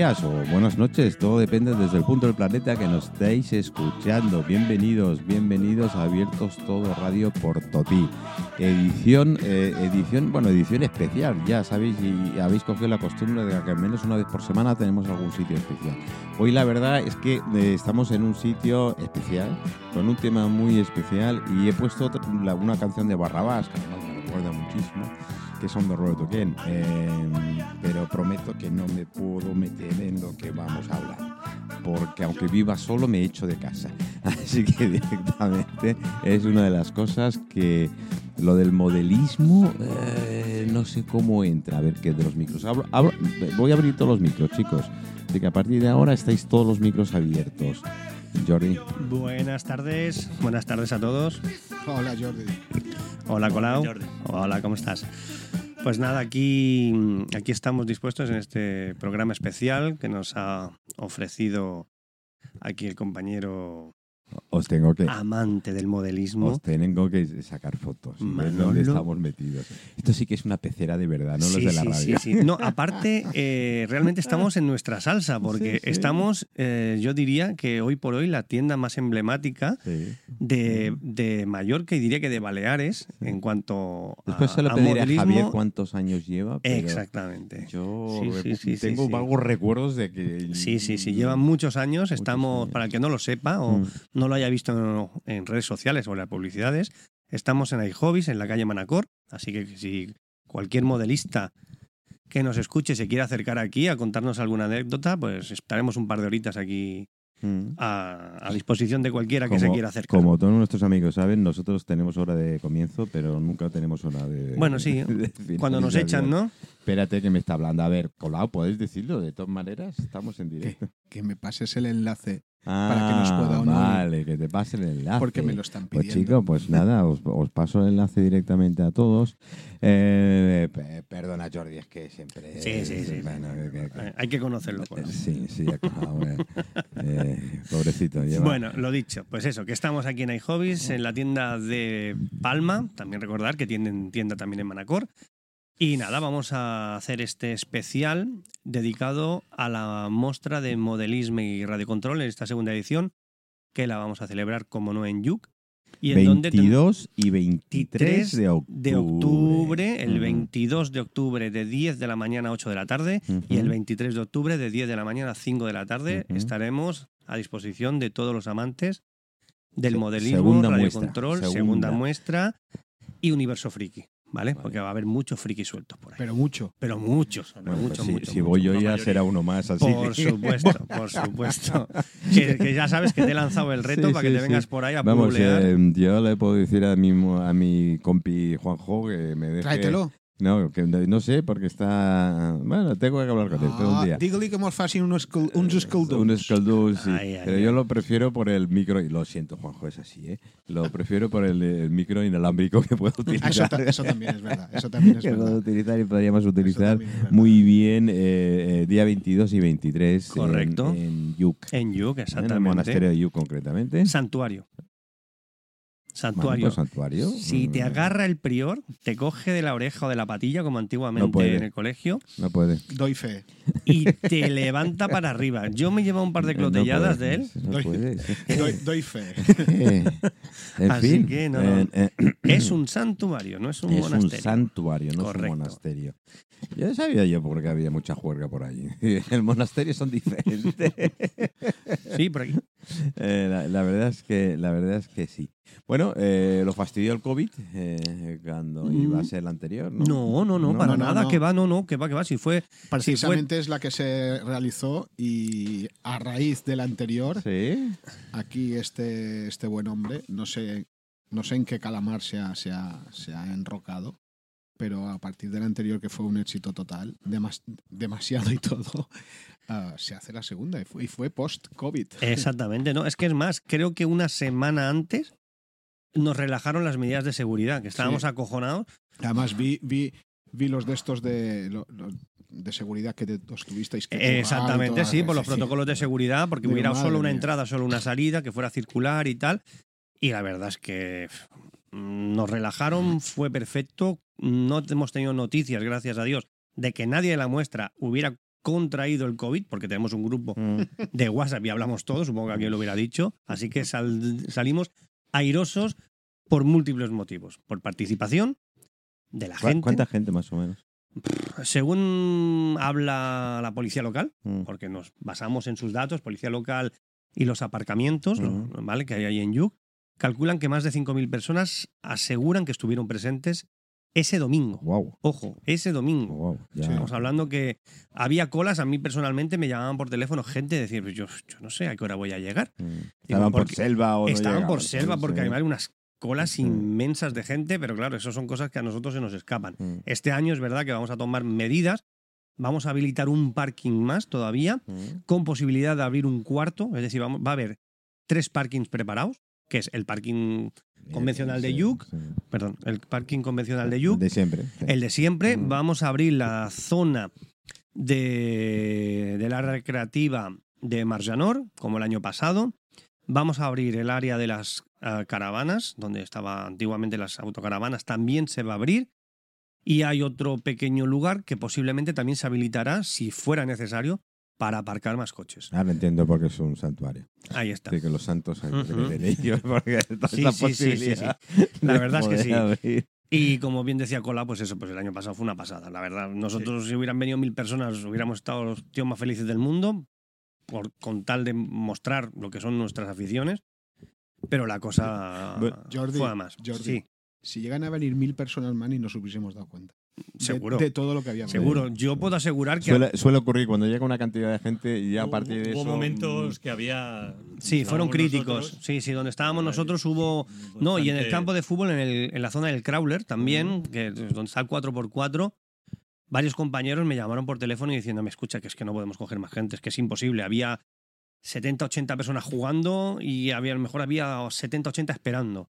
días o buenas noches, todo depende desde el punto del planeta que nos estéis escuchando. Bienvenidos, bienvenidos a Abiertos Todo Radio por. Edición, eh, edición, bueno, edición especial, ya sabéis, y habéis cogido la costumbre de que al menos una vez por semana tenemos algún sitio especial. Hoy la verdad es que eh, estamos en un sitio especial, con un tema muy especial, y he puesto otra- una canción de Barrabás, que me recuerda muchísimo que son de Roberto Ken, eh, pero prometo que no me puedo meter en lo que vamos a hablar, porque aunque viva solo me echo de casa, así que directamente es una de las cosas que lo del modelismo eh, no sé cómo entra, a ver qué de los micros, voy a abrir todos los micros chicos, así que a partir de ahora estáis todos los micros abiertos. Jordi, Buenas tardes, buenas tardes a todos. Hola Jordi. Hola Colau. Hola, ¿cómo estás? Pues nada, aquí, aquí estamos dispuestos en este programa especial que nos ha ofrecido aquí el compañero os tengo que... amante del modelismo. Os tengo que sacar fotos Manolo. dónde estamos metidos. Esto sí que es una pecera de verdad, no los de la sí, radio. sí, sí. No, aparte, eh, realmente estamos en nuestra salsa, porque estamos, eh, yo diría que hoy por hoy la tienda más emblemática de, de Mallorca y diría que de Baleares en cuanto a, Después se lo pediré a. Javier cuántos años lleva. Pero Exactamente. Yo sí, tengo vagos recuerdos de que. Sí, sí, sí, llevan muchos años. Estamos, años. para el que no lo sepa o Mm. No lo haya visto en redes sociales o en las publicidades, estamos en iHobbies, en la calle Manacor. Así que si cualquier modelista que nos escuche se quiere acercar aquí a contarnos alguna anécdota, pues estaremos un par de horitas aquí Mm. a, a disposición de cualquiera que se quiera acercar. Como todos nuestros amigos saben, nosotros tenemos hora de comienzo, pero nunca tenemos hora de. Bueno, sí, de Cuando nos echan, ¿no? Espérate que me está hablando. A ver, Colau, ¿podéis decirlo? De todas maneras, estamos en Que, directo. que me pases el enlace Ah, Para que nos pueda uno- Vale, que te pase el enlace. porque me lo están Pues pidiendo. chicos, pues nada, os, os paso el enlace directamente a todos. Eh, pe- perdona, Jordi, es que siempre... Sí, sí, sí. bueno, que- que- que- Hay que conocerlo. pues. sí, sí, eh, eh, pobrecito. lleva- Bueno, lo dicho, pues eso, que estamos aquí en iHobbies, en la tienda de Palma, también recordar que tienen tienda también en Manacor. Y nada, vamos a hacer este especial dedicado a la muestra de modelismo y radiocontrol en esta segunda edición, que la vamos a celebrar, como no, en Yuc. Y en donde ten- 22 y 23 de octubre. de octubre, el Ujú. 22 de octubre de 10 de la mañana a 8 de la tarde y el Ujú. 23 de octubre de 10 de la mañana a 5 de la tarde estaremos a disposición de todos los amantes del modelismo, segunda muestra, radiocontrol, segunda. segunda. muestra y universo friki, ¿vale? Vale. Porque va a haber muchos frikis sueltos por ahí. Pero, Pero mucho. muchos, pero pues muchos, si, muchos, si muchos. voy yo ya mayoría. será uno más, así Por supuesto, por supuesto. que, que ya sabes que te he lanzado el reto Sí, para que sí, te sí. vengas por ahí a Vamos, eh, yo le puedo decir a mi, a mi compi Juanjo que me deje... Tráetelo. No, que no sé, porque está... Bueno, tengo que hablar con él, pero un Ah, día. Digue-li que mos facin uns, escal- uns escaldons. Un escaldún, sí. Ay, ay, pero ay. yo lo prefiero por el micro, y lo siento, Juanjo, es así, ¿eh? Lo prefiero por el, el micro inalámbrico que puedo Ah, eso, utilizar. ta- eso también es verdad. Eso también es que puedo verdad. utilizar y podríamos Eso utilizar verdad. muy bien eh, eh, día 22 y 23 en- Correcto. en, Yuc. En Yuc, En el exactamente. monasterio de Yuc, concretamente. Santuario. Santuario. Si te agarra el prior, te coge de la oreja o de la patilla, como No antiguamente puede. en el colegio, No puede. Doy fe. y te levanta para arriba. Yo me llevo un par de No clotelladas puede, de él. No Doy- puede. Doy, doy fe. Eh, en Así fin, que no, eh, eh, Es un santuario, no es un es monasterio. un santuario, no es un monasterio. Ya sabía yo porque había mucha juerga por allí. El monasterio son diferentes. Sí, por aquí. Eh, la, la verdad es que la verdad es que sí. Bueno, eh, lo fastidió el COVID eh, cuando iba a ser el anterior, ¿no? No, no, no, para no, nada, no. que va, no, no, que va, que va. Si fue, si fue Precisamente es la que se realizó y a raíz de la anterior, Sí. aquí este, este buen hombre, no sé, no sé en qué calamar se ha, se ha, se ha enrocado, pero a partir del anterior, que fue un éxito total, demas- demasiado y todo, ah, se hace la segunda y fue, post-COVID. Exactamente, no. Es que es más, creo que una semana antes nos relajaron las medidas de seguridad, que estábamos Sí. acojonados. Además, vi, vi, vi los de estos de, de seguridad que te, os tuvisteis que Exactamente, sí, por los protocolos de seguridad, porque Digo, hubiera solo una mía. entrada, solo una salida, que fuera circular y tal. Y la verdad es que nos relajaron, fue perfecto. No hemos tenido noticias, gracias a Dios, de que nadie de la muestra hubiera contraído el COVID, porque tenemos un grupo Mm. de WhatsApp y hablamos todos, supongo que alguien lo hubiera dicho, así que sal- salimos airosos por múltiples motivos, por participación de la ¿Cu- gente, ¿Cuánta gente más o menos? según habla la policía local, Mm. porque nos basamos en sus datos, policía local y los aparcamientos. ¿vale? que hay ahí en Yuc, calculan que más de 5.000 personas aseguran que estuvieron presentes ese domingo. Wow. Ojo, ese domingo. wow. Estamos hablando que había colas, a mí personalmente me llamaban por teléfono gente de decir, "Pues yo, yo no sé a qué hora voy a llegar. Mm. Estaban por selva o no Estaban por selva porque Sí. hay unas colas Sí. inmensas de gente, pero claro, eso son cosas que a nosotros se nos escapan. Mm. Este año es verdad que vamos a tomar medidas, vamos a habilitar un parking más todavía, Mm. con posibilidad de abrir un cuarto, es decir, vamos- va a haber tres parkings preparados, que es el parking, Convencional de Sí, sí. perdón, el parking convencional de Yuc, De siempre. sí. el de siempre. Mm. Vamos a abrir la zona de, del área recreativa de Marjanor, como el año pasado. Vamos a abrir el área de las ah, caravanas, donde estaba antiguamente las autocaravanas, también se va a abrir. Y hay otro pequeño lugar que posiblemente también se habilitará, si fuera necesario, para aparcar más coches. Ahora entiendo por qué es un santuario. Ahí está. Sí, que los santos hay que Ujú. creer en ellos, porque Sí, esa sí, sí. La verdad es que sí. abrir. Y como bien decía Cola, pues eso, pues el año pasado fue una pasada. La verdad, nosotros si hubieran venido mil personas, hubiéramos estado los tíos más felices del mundo, por, con tal de mostrar lo que son nuestras aficiones. Pero la cosa Jordi, fue a más. Jordi. Sí, Si llegan a venir mil personas más y nos hubiésemos dado cuenta. Seguro. De, todo lo que había. seguro. Yo puedo asegurar que Suele, suele ocurrir cuando llega una cantidad de gente y ya a Hubo- partir de hubo eso. momentos que había. sí, fueron críticos. nosotros, Sí, sí, donde estábamos nosotros hubo No, y en el campo de fútbol, en, el- en la zona del Crawler también, que es donde está el 4x4, varios compañeros me llamaron por teléfono y diciendo, me escucha, que es que no podemos coger más gente, es que es imposible. Había 70, 80 personas jugando y había, a lo mejor había 70, 80 esperando.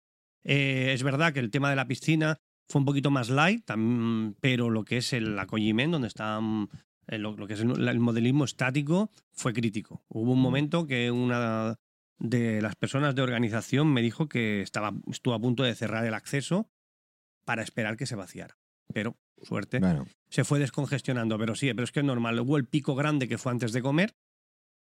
Eh, es verdad que el tema de la piscina fue un poquito más light, tam- pero lo que es el acogimiento, donde está mm, eh, lo, lo que es el, el modelismo estático, fue crítico. Hubo un momento que una de las personas de organización me dijo que estaba, estuvo a punto de cerrar el acceso para esperar que se vaciara. Pero, suerte, Bueno, se fue descongestionando. Pero sí, pero es que es normal. Hubo el pico grande que fue antes de comer,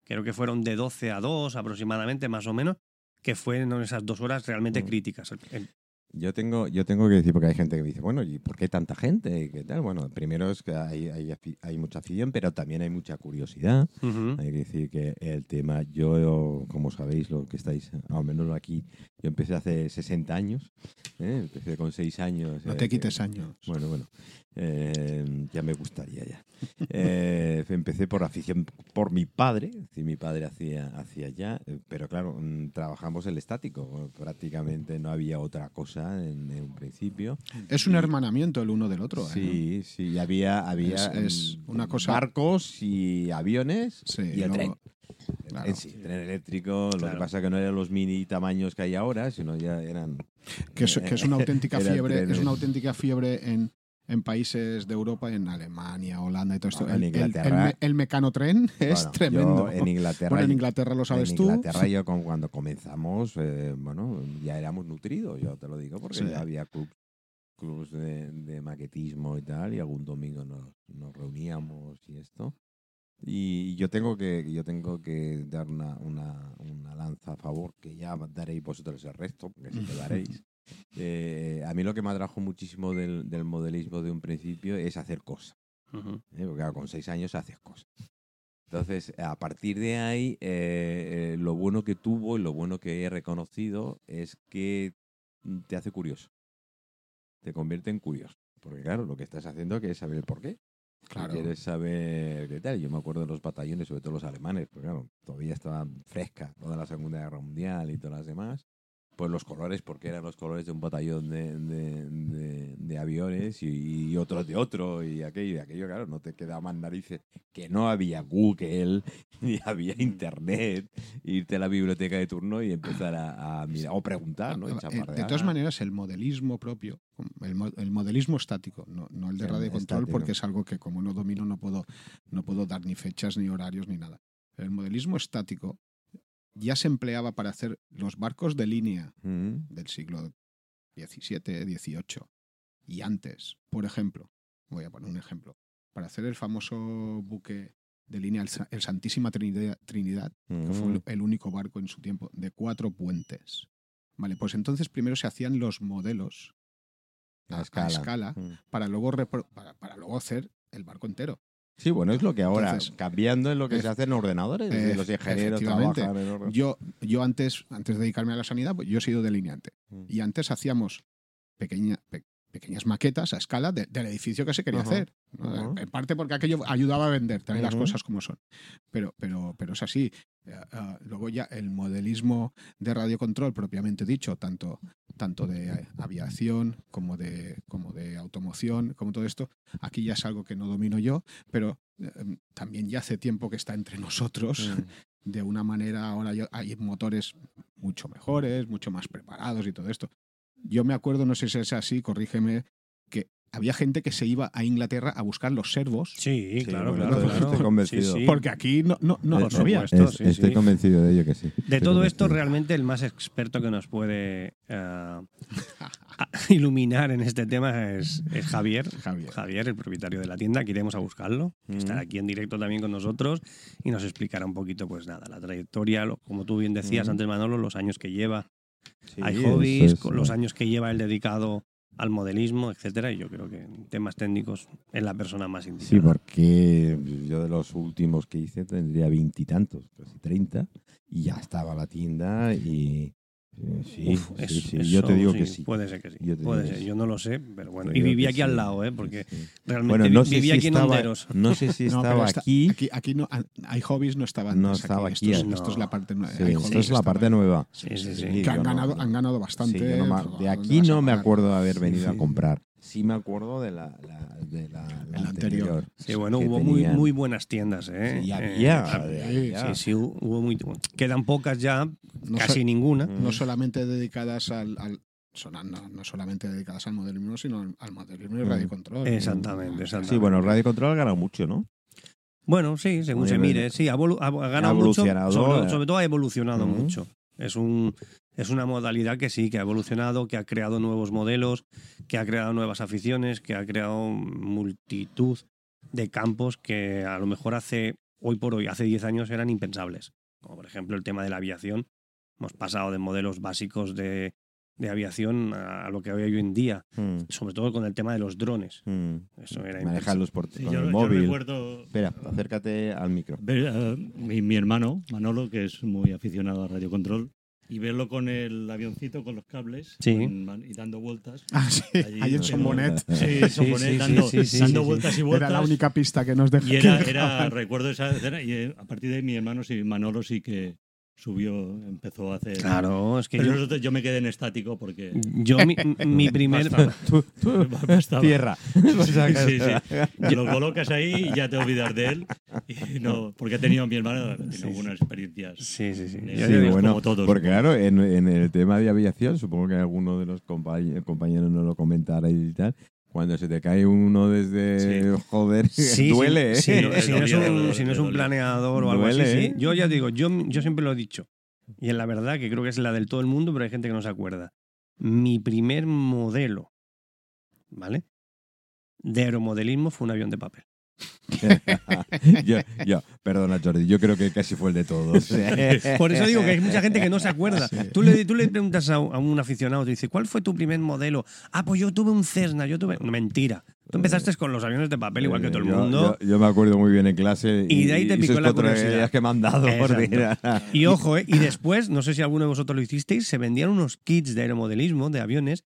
creo que fueron de 12 a 2 aproximadamente, más o menos, que fueron esas dos horas realmente Mm. críticas. El- yo tengo, yo tengo que decir, porque hay gente que me dice, bueno, ¿y por qué tanta gente? ¿Qué tal? Bueno, primero es que hay, hay, afi- hay mucha afición, pero también hay mucha curiosidad. Hay que decir que el tema, yo, como sabéis, lo que estáis, al menos aquí, yo empecé hace 60 años, ¿eh? empecé con 6 años. No eh, te que- quites años. Bueno, bueno, eh, ya me gustaría ya. Eh, empecé por afición por mi padre, es decir, mi padre hacía, hacía ya, eh, pero claro, mm, trabajamos el estático, prácticamente no había otra cosa en, en un principio. Es un Y- hermanamiento el uno del otro. ¿eh? Sí, sí, había, había Es- es mm, una cosa- barcos y aviones Sí, y el luego- tren. claro. En sí, tren eléctrico, lo que pasa que no eran los mini tamaños que hay ahora, sino ya eran... que es, que es una auténtica fiebre, es una auténtica fiebre en, en países de Europa, en Alemania, Holanda y todo esto. Bueno, en el, el- el Inglaterra- el mecanotren es Bueno, tremendo. en Inglaterra bueno, en Inglaterra lo sabes en tú. Inglaterra yo con- cuando comenzamos, eh, bueno, ya éramos nutridos, yo te lo digo, porque Sí. ya había clubs clubs de, de maquetismo y tal, y algún domingo nos, nos reuníamos y esto. Y yo tengo que yo tengo que dar una, una, una lanza a favor, que ya daréis vosotros el resto, porque sí que daréis. Eh, a mí lo que me atrajo muchísimo del, del modelismo de un principio es hacer cosas. ¿eh? Porque claro, con seis años haces cosas. Entonces, a partir de ahí, eh, lo bueno que tuvo y lo bueno que he reconocido es que te hace curioso. Te convierte en curioso. Porque claro, lo que estás haciendo es saber el porqué. Claro. Quieres saber qué tal. Yo me acuerdo de los batallones, sobre todo los alemanes, porque claro, todavía estaba fresca toda la Segunda Guerra Mundial y todas las demás. Pues los colores, porque eran los colores de un batallón de, de- de- de aviones y, y otros de otro y aquello y aquello, claro, no te quedaban narices. Que no había Google, ni había Internet, irte a la biblioteca de turno y empezar a, a mirar, o preguntar, Eh, De todas maneras, el modelismo propio, el, mo- el modelismo estático, no, no el de Sí, radio control, porque es algo que como no domino no puedo, no puedo dar ni fechas, ni horarios, ni nada. El modelismo estático ya se empleaba para hacer los barcos de línea Mm, del siglo XVII, XVIII y antes. Por ejemplo, voy a poner un ejemplo. Para hacer el famoso buque de línea el, Sa- el Santísima Trinidad, Trinidad, que fue Mm. el- único barco en su tiempo, de cuatro puentes. Vale, pues entonces primero se hacían los modelos A a escala. escala. Mm. para luego, para luego hacer el barco entero. Sí, bueno, es lo que ahora, Entonces, cambiando en lo que se hace en ordenadores, es eh, los ingenieros trabajan en orden- Yo, yo antes, antes de dedicarme a la sanidad, pues yo he sido delineante. Mm. Y antes hacíamos pequeña, pe- pequeñas maquetas a escala de- del edificio que se quería hacer. En parte porque aquello ayudaba a vender, también las cosas como son. Pero, pero, pero es así. Eh, ah, luego ya el modelismo de radiocontrol propiamente dicho, tanto, tanto de aviación como de, como de automoción, como todo esto, aquí ya es algo que no domino yo, pero eh, también ya hace tiempo que está entre nosotros Mm. de una manera, ahora hay motores mucho mejores, mucho más preparados y todo esto. Yo me acuerdo, no sé si es así, corrígeme, que había gente que se iba a Inglaterra a buscar los servos, Sí, Sí, claro, bueno, claro, estoy convencido. Sí, sí. porque aquí no, no, no, Por no había. supuesto. Es- sí, estoy sí. convencido de ello que sí. De Estoy todo esto, realmente el más experto que nos puede eh, iluminar en este tema es, es Javier. Javier. Javier, el propietario de la tienda, que iremos a buscarlo, Mm. estará aquí en directo también con nosotros y nos explicará un poquito, pues nada, la trayectoria, lo- como tú bien decías Mm. antes, Manolo, los años que lleva Sí, hay hobbies, es, con los años que lleva él dedicado al modelismo, etcétera, y yo creo que en temas técnicos es la persona más indicada. Sí, porque yo de los últimos que hice tendría veintitantos, casi treinta, y ya estaba la tienda y sí, Uf, sí, eso- sí, yo te eso digo que sí. Puede ser que sí. Yo puede ser. Yo no lo sé, pero bueno. Te Y vivía aquí sí, al lado, ¿eh? Porque sí. realmente Bueno, no vivía si aquí en estaba, Honderos. no sé si No, estaba pero está- aquí. aquí, aquí no, hay hobbies no estaban No estaba aquí, Esto, es, no. esto es la parte nueva. Esto es la parte nueva. Sí, sí, sí. Sí, que han no- ganado, no- han ganado bastante. No me- ¿a de aquí no me parar? acuerdo de haber venido a comprar. Sí me acuerdo de la, la- de la, la El anterior. Sí, bueno, hubo muy, tenían- muy buenas tiendas, ¿eh? Sí, Eh, había, ah, había. Sí, sí, hubo muy. Quedan pocas ya, No casi so- ninguna. Mm. no solamente dedicadas al, al- son- no, no solamente dedicadas al modelismo, sino al, al modelismo y Mm. radiocontrol. Exactamente, exactamente. Sí, bueno, Radio Control ha ganado mucho, ¿no? Bueno, sí, según se mire, sí, ha, ha- ha ganado Ha mucho. evolucionado, Sobre, eh. sobre todo ha evolucionado Ujú. mucho. Es un es una modalidad que sí, que ha evolucionado, que ha creado nuevos modelos, que ha creado nuevas aficiones, que ha creado multitud de campos que a lo mejor hace hoy por hoy, hace 10 años eran impensables. Como por ejemplo el tema de la aviación. Hemos pasado de modelos básicos de, de aviación a lo que hay hoy en día, Mm, sobre todo con el tema de los drones. mm. Eso era Manejarlos por Sí, con yo, el móvil. recuerdo Espera, acércate al micro. ver mi, mi hermano, Manolo, que es muy aficionado a radiocontrol, y verlo con el avioncito, con los cables, Sí. con man- y dando vueltas. Ah, sí, Allí ahí en en- Sombonet. Sí, Sombonet, sí, dando, sí, sí, dando sí, sí. vueltas y vueltas. Era la única pista que nos dejó. Y era, era, recuerdo esa escena, y eh, a partir de ahí mi hermano, sí, Manolo sí que subió, empezó a hacer... Claro, es que Pero yo, nosotros- yo me quedé en estático porque... yo mi, mi primer... Bastaba. Tú, tú, Bastaba. tierra. Sí, sí, sí. Lo colocas ahí y ya te olvidas de él. Y no, porque ha tenido mi hermano tiene Sí, algunas experiencias. Sí, sí, sí. Digo, bueno, como todos. porque claro, en, en el tema de aviación, supongo que alguno de los compañ- compañeros nos lo comentará y tal, cuando se te cae uno desde, joder, Sí, duele, sí, ¿eh? si, no, si no es un, Duele, si no es un duele. planeador o algo Duele, así, sí. ¿eh? Yo ya digo, yo, yo siempre lo he dicho. Y en la verdad, que creo que es la del todo el mundo, pero hay gente que no se acuerda. Mi primer modelo, ¿vale? De aeromodelismo fue un avión de papel. yo, yo, perdona Jordi, yo creo que casi fue el de todos. Por eso digo que hay mucha gente que no se acuerda. Tú, le, tú le preguntas a, un- aficionado, te dice, ¿cuál fue tu primer modelo? Ah, pues yo tuve un Cessna, yo tuve... Mentira. Tú empezaste con los aviones de papel igual que todo el mundo. Yo, yo me acuerdo muy bien en clase. Y de ahí te picó la curiosidad. que me han dado. Y ojo, ¿eh? y después, no sé si alguno de vosotros lo hicisteis, se vendían unos kits de aeromodelismo de aviones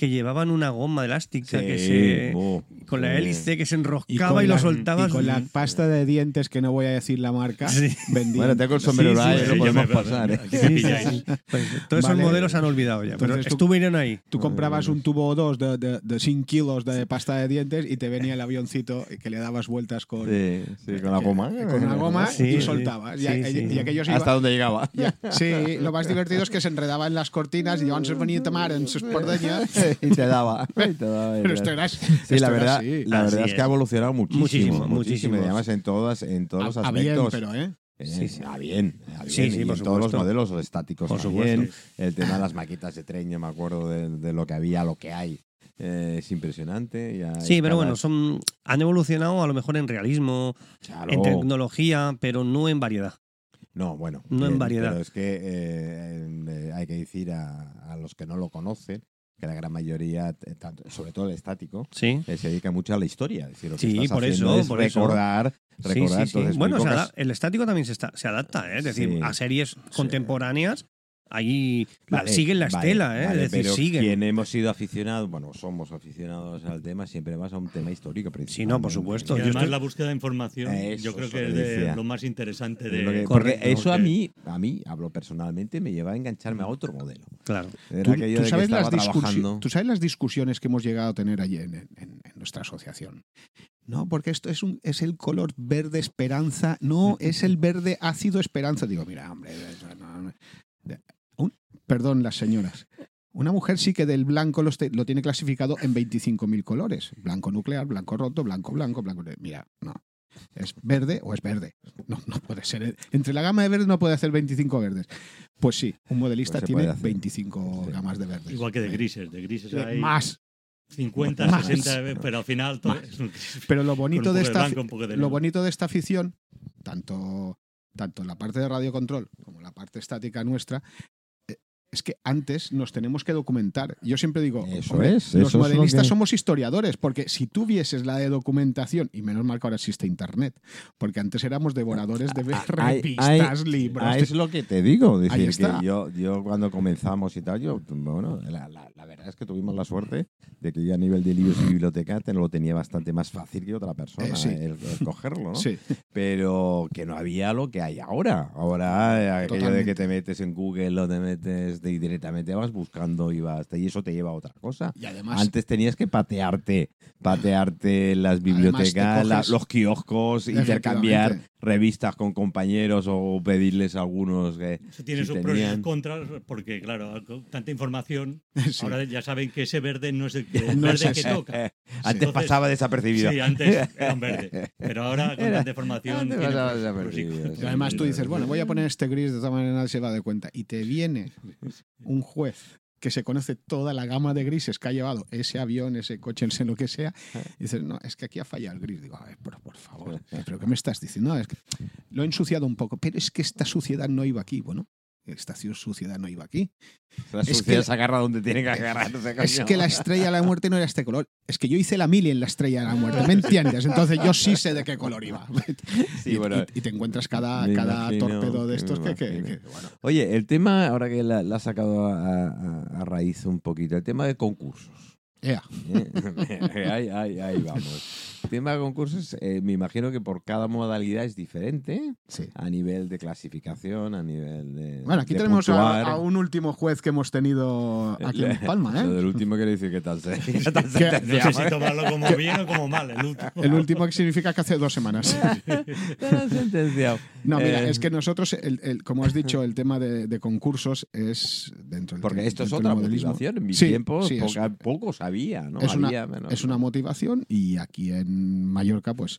que llevaban una goma elástica que Sí, se, buh, con la hélice que se Y enroscaba con y, lo la- soltabas. Y con la pasta de dientes, que no voy a decir la marca, Sí. Bueno, tengo el sombrero Sí, sí, lo podemos me- pasar. ¿eh? Pues, todos esos Vale. modelos se han olvidado ya, pero Entonces tú- estuvieron ahí. Tú comprabas un tubo o dos de, de, de 5 kilos de pasta de dientes y te venía el avioncito que le dabas vueltas con, Sí, sí, con la que- goma. con una goma Sí, y sí. soltabas. Y, Sí, y- sí. y aquellos Hasta donde llegaba. ya- sí, lo más divertido es que se enredaba en las cortinas y llevaban sus venía a tomar en sus pordeñas. y te daba. y te daba Pero esto era, Sí, la verdad, la verdad es que ha evolucionado muchísimo. Muchísimo, Muchísimo, muchísimo. Y además en, todas, en todos los A- a bien, aspectos. pero, ¿eh? Eh, Sí, sí. A bien, a bien. Sí, sí, y por en todos los modelos los estáticos Por también. supuesto. El tema de las maquetas de tren, yo me acuerdo de, de lo que había, lo que hay. eh, es impresionante. ya Sí, pero bueno, son han evolucionado a lo mejor en realismo, Claro. en tecnología, pero no en variedad. No, bueno. No en variedad. Pero es que eh, eh, hay que decir a, a los que no lo conocen que la gran mayoría, eh, tanto- sobre todo el estático, Sí. eh, se dedica mucho a la historia. Es decir, lo que Sí, estás por eso, es por eso. recordar, Sí, recordar. sí, sí. entonces, muy Bueno, se el estático también se, está, se adapta, ¿eh? es decir, a series contemporáneas, ahí Vale, siguen la vale, estela, ¿eh? vale, es decir, pero siguen. quien hemos sido aficionados, bueno, somos aficionados al tema, siempre vas a un tema histórico. Sí, no, por supuesto. Y Yo además estoy- la búsqueda de información, Eso, yo creo que es de lo más interesante Es de. lo que- Correcto. porque eso a porque- mí, a mí, hablo personalmente, me lleva a engancharme a otro modelo. Claro. Era ¿Tú, sabes las trabajando. tú sabes las discusiones que hemos llegado a tener allí en, en- en nuestra asociación? No, porque esto es, un, es el color verde esperanza, no, es el verde ácido esperanza. Digo, mira, hombre, no, no, perdón, las señoras. Una mujer sí que del blanco lo, lo tiene clasificado en 25.000 colores. Blanco nuclear, blanco roto, blanco, blanco, blanco. Mira, no. ¿Es verde o es verde? No, no puede ser. Entre la gama de verdes no puede hacer 25 verdes. Pues sí, un modelista Pues tiene puede hacer. 25 Sí. gamas de verdes. Igual que de grises, de grises hay Más. 50, Más. 60, pero al final todo Más. es un gris. Pero lo bonito de de esta blanco, de lo bonito de esta afición, tanto, tanto en la parte de radio control como la parte estática nuestra, es que antes nos tenemos que documentar. Yo siempre digo, Eso hombre, es, eso los es lo modelistas que- somos historiadores, porque si tú vieses la de documentación, y menos mal que ahora existe internet, porque antes éramos devoradores de ver Hay- revistas, hay- libros. ah, de- es lo que te digo. Ahí Decir, está. que yo, yo cuando comenzamos y tal, yo, bueno, la, la- la verdad es que tuvimos la suerte de que yo a nivel de libros y biblioteca te lo tenía bastante más fácil que otra persona Eh, sí. el, el cogerlo, ¿no? Sí, Pero que no había lo que hay ahora. Ahora, eh, aquello de que te metes en Google o te metes de- directamente vas buscando y vas, y eso te lleva a otra cosa. y además Antes tenías que patearte, patearte las bibliotecas, la- los kioscos, intercambiar. Revistas con compañeros o pedirles algunos que Eso tiene si sus pros y sus contras, porque, claro, con tanta información, Sí. ahora ya saben que ese verde no es el, No verde es que toca. antes Entonces- pasaba desapercibido. Sí, antes era un verde. Pero ahora con Era- tanta información. antes tiene pasaba pros- pros y desapercibido, contras. Y además tú dices, bueno, voy a poner este gris, de todas maneras nadie se va a dar cuenta. Y te viene un juez que se conoce toda la gama de grises que ha llevado ese avión, ese coche, ese lo que sea, y dices, no, es que aquí ha fallado el gris. Digo, a ver, pero por favor, ¿pero qué me estás diciendo? No, es que lo he ensuciado un poco, pero es que esta suciedad no iba aquí. Bueno, esta suciedad no iba aquí. La es que- suciedad se agarra donde tiene que agarrarse. Es que la estrella de la muerte no era este color. Es que yo hice la mili en la estrella de la muerte, ¿me entiendes? Entonces yo sí sé de qué color iba. Sí, y, bueno, y- y te encuentras cada, cada imagino, torpedo de estos que, que- que, bueno, Oye, el tema, ahora que la, la has sacado a, a- a raíz un poquito, el tema de concursos. Ea. ¿eh? ahí, ahí- ahí vamos. El tema de concursos, eh, me imagino que por cada modalidad es diferente Sí. a nivel de clasificación, a nivel de. Bueno, aquí de tenemos a, a un último juez que hemos tenido aquí en Palma, Lo ¿eh? del último quiere decir que tal se. qué tal No sé si ¿eh? tomarlo como bien o como mal. El último. El último que significa que hace dos semanas. Sentenciado. No, mira, Eh, es que nosotros, el- el- como has dicho, el tema de, de concursos es dentro del Porque esto es otra motivación. En mi Sí, tiempo sí, es- poca- poco ¿no? es una- menos, Es una motivación y aquí en Mallorca, pues,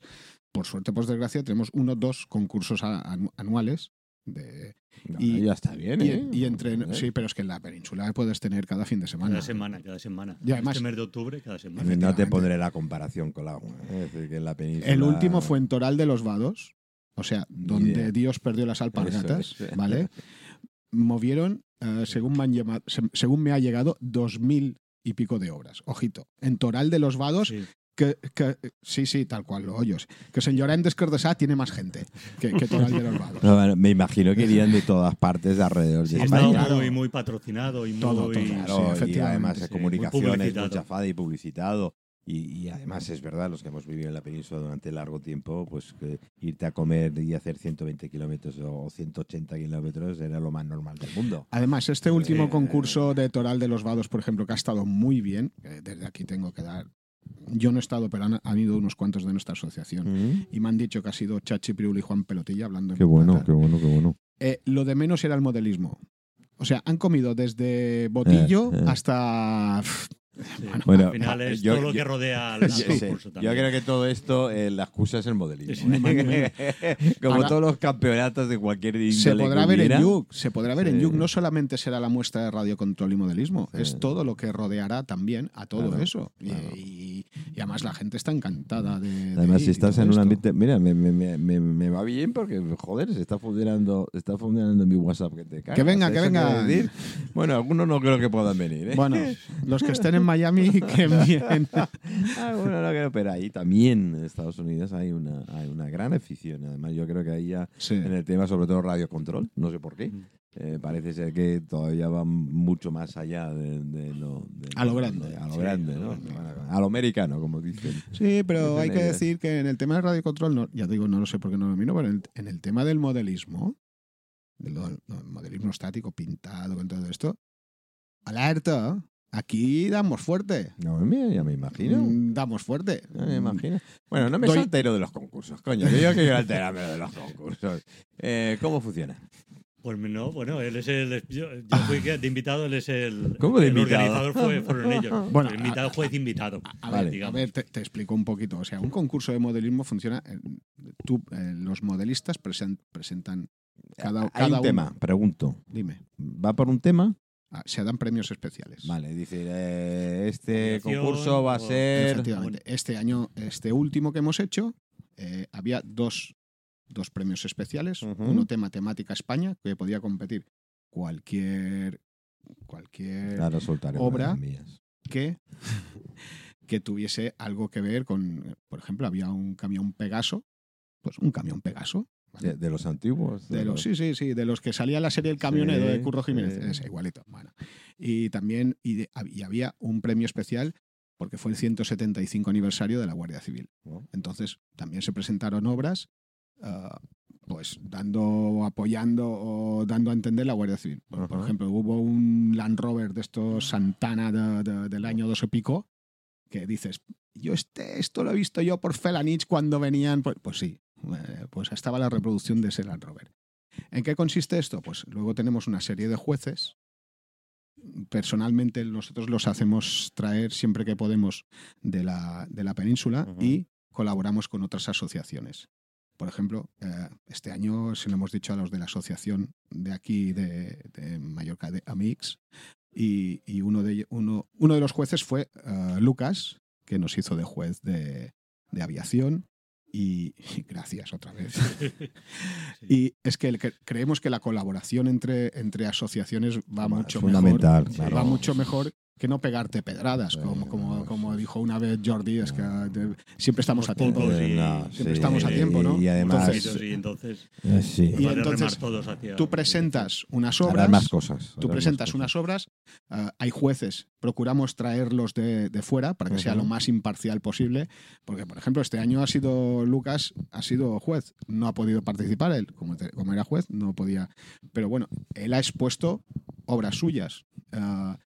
por suerte, por desgracia, tenemos uno o dos concursos a- anu- anuales. De, No, y- ya está bien, y, ¿eh? y entre. Sí, pero es que en la península puedes tener cada fin de semana. Cada semana, cada semana. Y además- este mes de octubre, cada semana. No te pondré la comparación con la ¿eh? Es decir, que en la península... El último fue en Toral de los Vados, o sea, donde. Dios perdió las alpargatas, es. ¿vale? Movieron, eh, según, me han llama- se- según me ha llegado, dos mil y pico de obras. Ojito, en Toral de los Vados, Sí. que, que- sí, sí, tal cual, lo oyes. Que Señor Llorendes Cardesá tiene más gente que, que Toral de los Vados. No, bueno, me imagino que irían de todas partes de alrededor Sí, de ha España. claro. muy, muy patrocinado y muy. Todo, todo. Claro, Sí, y efectivamente, además de sí, muy comunicaciones, mucha fada y publicitado. Y, y además es verdad, los que hemos vivido en la península durante largo tiempo, pues que irte a comer y hacer 120 kilómetros o 180 kilómetros era lo más normal del mundo. Además, este último Eh, concurso de Toral de los Vados, por ejemplo, que ha estado muy bien, eh, desde aquí tengo que dar. Yo no he estado, pero han, han ido unos cuantos de nuestra asociación. Y me han dicho que ha sido Chachi Priul y Juan Pelotilla hablando en Qué bueno, plata. qué bueno, qué bueno. Eh, lo de menos era el modelismo. O sea, han comido desde botillo Eh, eh. hasta Sí. Bueno, Al final es yo- todo lo yo- que rodea al, Yo, sé, concurso yo también. creo que todo esto, eh, la excusa es el modelismo. Sí. Como Ahora- todos los campeonatos de cualquier índole Se podrá ver en. Yuk, se podrá ver en Sí. Yuk. No solamente será la muestra de radiocontrol y modelismo, Sí. es todo lo que rodeará también a todo Claro, eso. Y- claro. Y, y además la gente está encantada de. de Además, si estás en un esto. ambiente. Mira, me, me, me, me- va bien porque, joder, se está funcionando, está funcionando mi WhatsApp que te cagas. Que venga, que ¿Eso venga. decir? Bueno, algunos no creo que puedan venir. ¿eh? Bueno, los que estén en Miami, que envíen. Ah, bueno, no creo, pero ahí también en Estados Unidos hay una, hay una gran afición. Además, yo creo que ahí ya Sí. en el tema, sobre todo radio control, no sé por qué. Eh, parece ser que todavía va mucho más allá de, de lo, de- A lo grande. a lo Sí, grande, a lo ¿no? a lo americano, como dicen. Sí, pero Dicen hay que ellas. decir que en el tema del radiocontrol, no, ya digo, no lo sé por qué no lo miro, pero en el, en el tema del modelismo, del modelismo estático, pintado, con todo esto, alerta, aquí damos fuerte. No, mira, ya me imagino. Mm, Damos fuerte. Ya me imagino. Bueno, no me Doy- altero de los concursos, coño. Que yo quiero alterarme de los concursos. Eh, ¿Cómo funciona? Pues no, bueno, él es el. Yo, yo fui que- de invitado, él es el. ¿Cómo de el invitado? organizador fue, fueron ellos. Bueno, el invitado juez invitado. A Vale. ver, a digamos. ver, te, te explico un poquito. O sea, un concurso de modelismo funciona. eh, Tú, eh, los modelistas presen- presentan cada, Hay cada un uno- tema, pregunto. Dime. ¿Va por un tema? Ah, se dan premios especiales. Vale, decir, eh, este concurso va a ser... Efectivamente. Este año, este último que hemos hecho, eh, había dos, dos premios especiales. Uno tema temática España, que podía competir cualquier, cualquier obra. que, que tuviese algo que ver con, por ejemplo, había un camión Pegaso, pues un camión Pegaso. ¿vale? De, de los antiguos. De los, sí, sí, sí, de los que salía la serie El Camionero Sí, de Curro Jiménez, sí. igualito. Bueno. Y también y, de- y había un premio especial porque fue el 175 aniversario de la Guardia Civil. Oh. Entonces también se presentaron obras, ah, pues dando, apoyando o dando a entender la Guardia Civil. Por, ejemplo, hubo un Land Rover de estos Santana de- de- del año dos y pico que dices, yo este, esto lo he visto yo por Felanich cuando venían, pues, pues sí, eh, pues estaba la reproducción de ese Land Rover. ¿En qué consiste esto? Pues luego tenemos una serie de jueces. Personalmente nosotros los hacemos traer siempre que podemos de la, de la península y colaboramos con otras asociaciones. Por ejemplo, eh, este año se lo hemos dicho a los de la asociación de aquí de, de Mallorca, de Amix, y, y uno, de, uno, uno de los jueces fue eh, Lucas, que nos hizo de juez de, de aviación. Y, y gracias otra vez. Y es que el que- creemos que la colaboración entre, entre asociaciones va mucho mejor. fundamental, claro. Va mucho mejor que no pegarte pedradas, Sí, como, como, como dijo una vez Jordi, es que eh, siempre estamos a tiempo. pocos y- No, siempre estamos a tiempo, ¿no? Y además, Entonces, y entonces, eh, sí. Y entonces, todos hacia- Tú presentas unas obras, más cosas. tú presentas más unas obras, ah, hay jueces, procuramos traerlos de, de fuera para que sea lo más imparcial posible, porque por ejemplo este año ha sido Lucas, ha sido juez, no ha podido participar él, como, te- como era juez, no podía, pero bueno, él ha expuesto obras suyas. ah,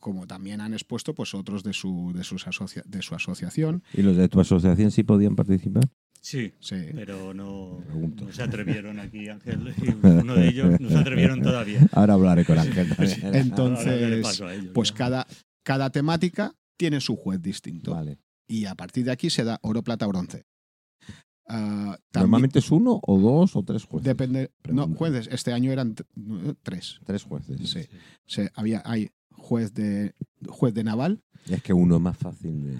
como también han expuesto pues otros de su de sus asocia- de su asociación ¿Y los de tu asociación sí podían participar? Sí, sí. pero no, no se atrevieron aquí, Ángel. y uno de ellos no se atrevieron todavía. Ahora hablaré con Ángel. Entonces, Ahora daré paso a ellos, pues cada cada temática tiene su juez distinto Vale. y a partir de aquí se da oro plata bronce Ah, también Normalmente es uno o dos o tres jueces. depende no jueces este año eran tres Tres jueces. Sí. Se- había hay juez de juez de naval Es que uno es más fácil de...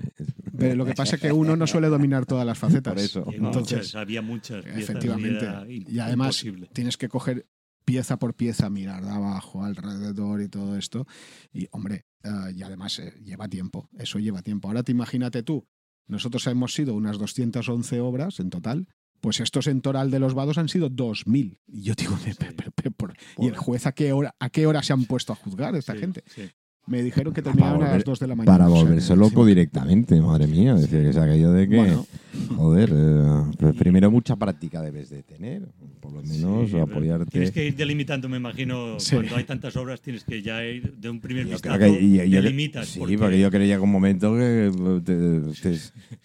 pero lo que pasa es que uno no suele dominar todas las facetas Por eso. Entonces, muchas, había muchas piezas. efectivamente. Y además, imposible. tienes que coger pieza por pieza, mirar de abajo, alrededor y todo esto. Y, hombre, eh, y además eh, lleva tiempo, eso lleva tiempo. Ahora te imagínate tú, nosotros hemos sido unas 211 obras en total, pues estos en Toral de los Vados han sido 2.000. Y yo digo, Sí. "Pe- pe- pe- por- ¿y el juez a qué, hora, a qué hora se han puesto a juzgar esta Sí, gente? sí. Me dijeron que terminaban a las volver- 2 de la mañana. Para o sea, volverse loco directamente, madre mía. Es decir, que es aquello de que... Bueno, Joder, eh, pues primero mucha práctica debes de tener, por lo menos Sí, apoyarte. Tienes que ir delimitando, me imagino, Sí. cuando hay tantas obras, tienes que ya ir de un primer Yo vistazo, que- y- y- yo- delimitas. sí, porque- porque yo creo que llega un momento que te, te-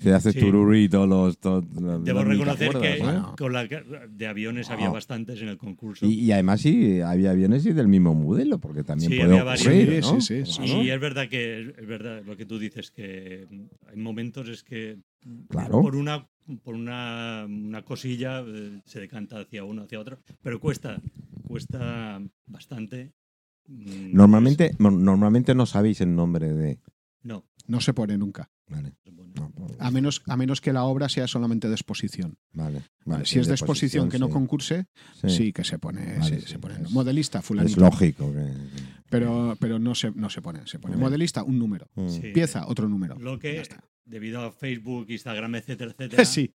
te haces Sí. tururi y todos los. todos- Debo reconocer que ¿no? con la de aviones había Ah. bastantes en el concurso. Y, y además sí, había aviones y del mismo modelo, porque también Sí, puede había varios. ocurrir, Sí, ¿no? sí, sí. Claro. Y es verdad que es verdad lo que tú dices que hay momentos es que Claro. por una por una, una cosilla eh, se decanta hacia uno hacia otro, pero cuesta cuesta bastante. mm, Normalmente, mo- normalmente no sabéis el nombre de. no. No se pone nunca. Vale, no, A menos, a menos que la obra sea solamente de exposición. vale, vale, si es de exposición que no sí, concurse, sí. sí, que se pone. Vale, sí, sí, se pone. es- Modelista, Es fulanito. lógico que. Pero, pero no, se, no se pone. Se pone Vale. modelista, un número. Mm. Sí. Pieza, otro número. Lo Ya que está. Debido a Facebook, Instagram, etcétera, etcétera, Sí,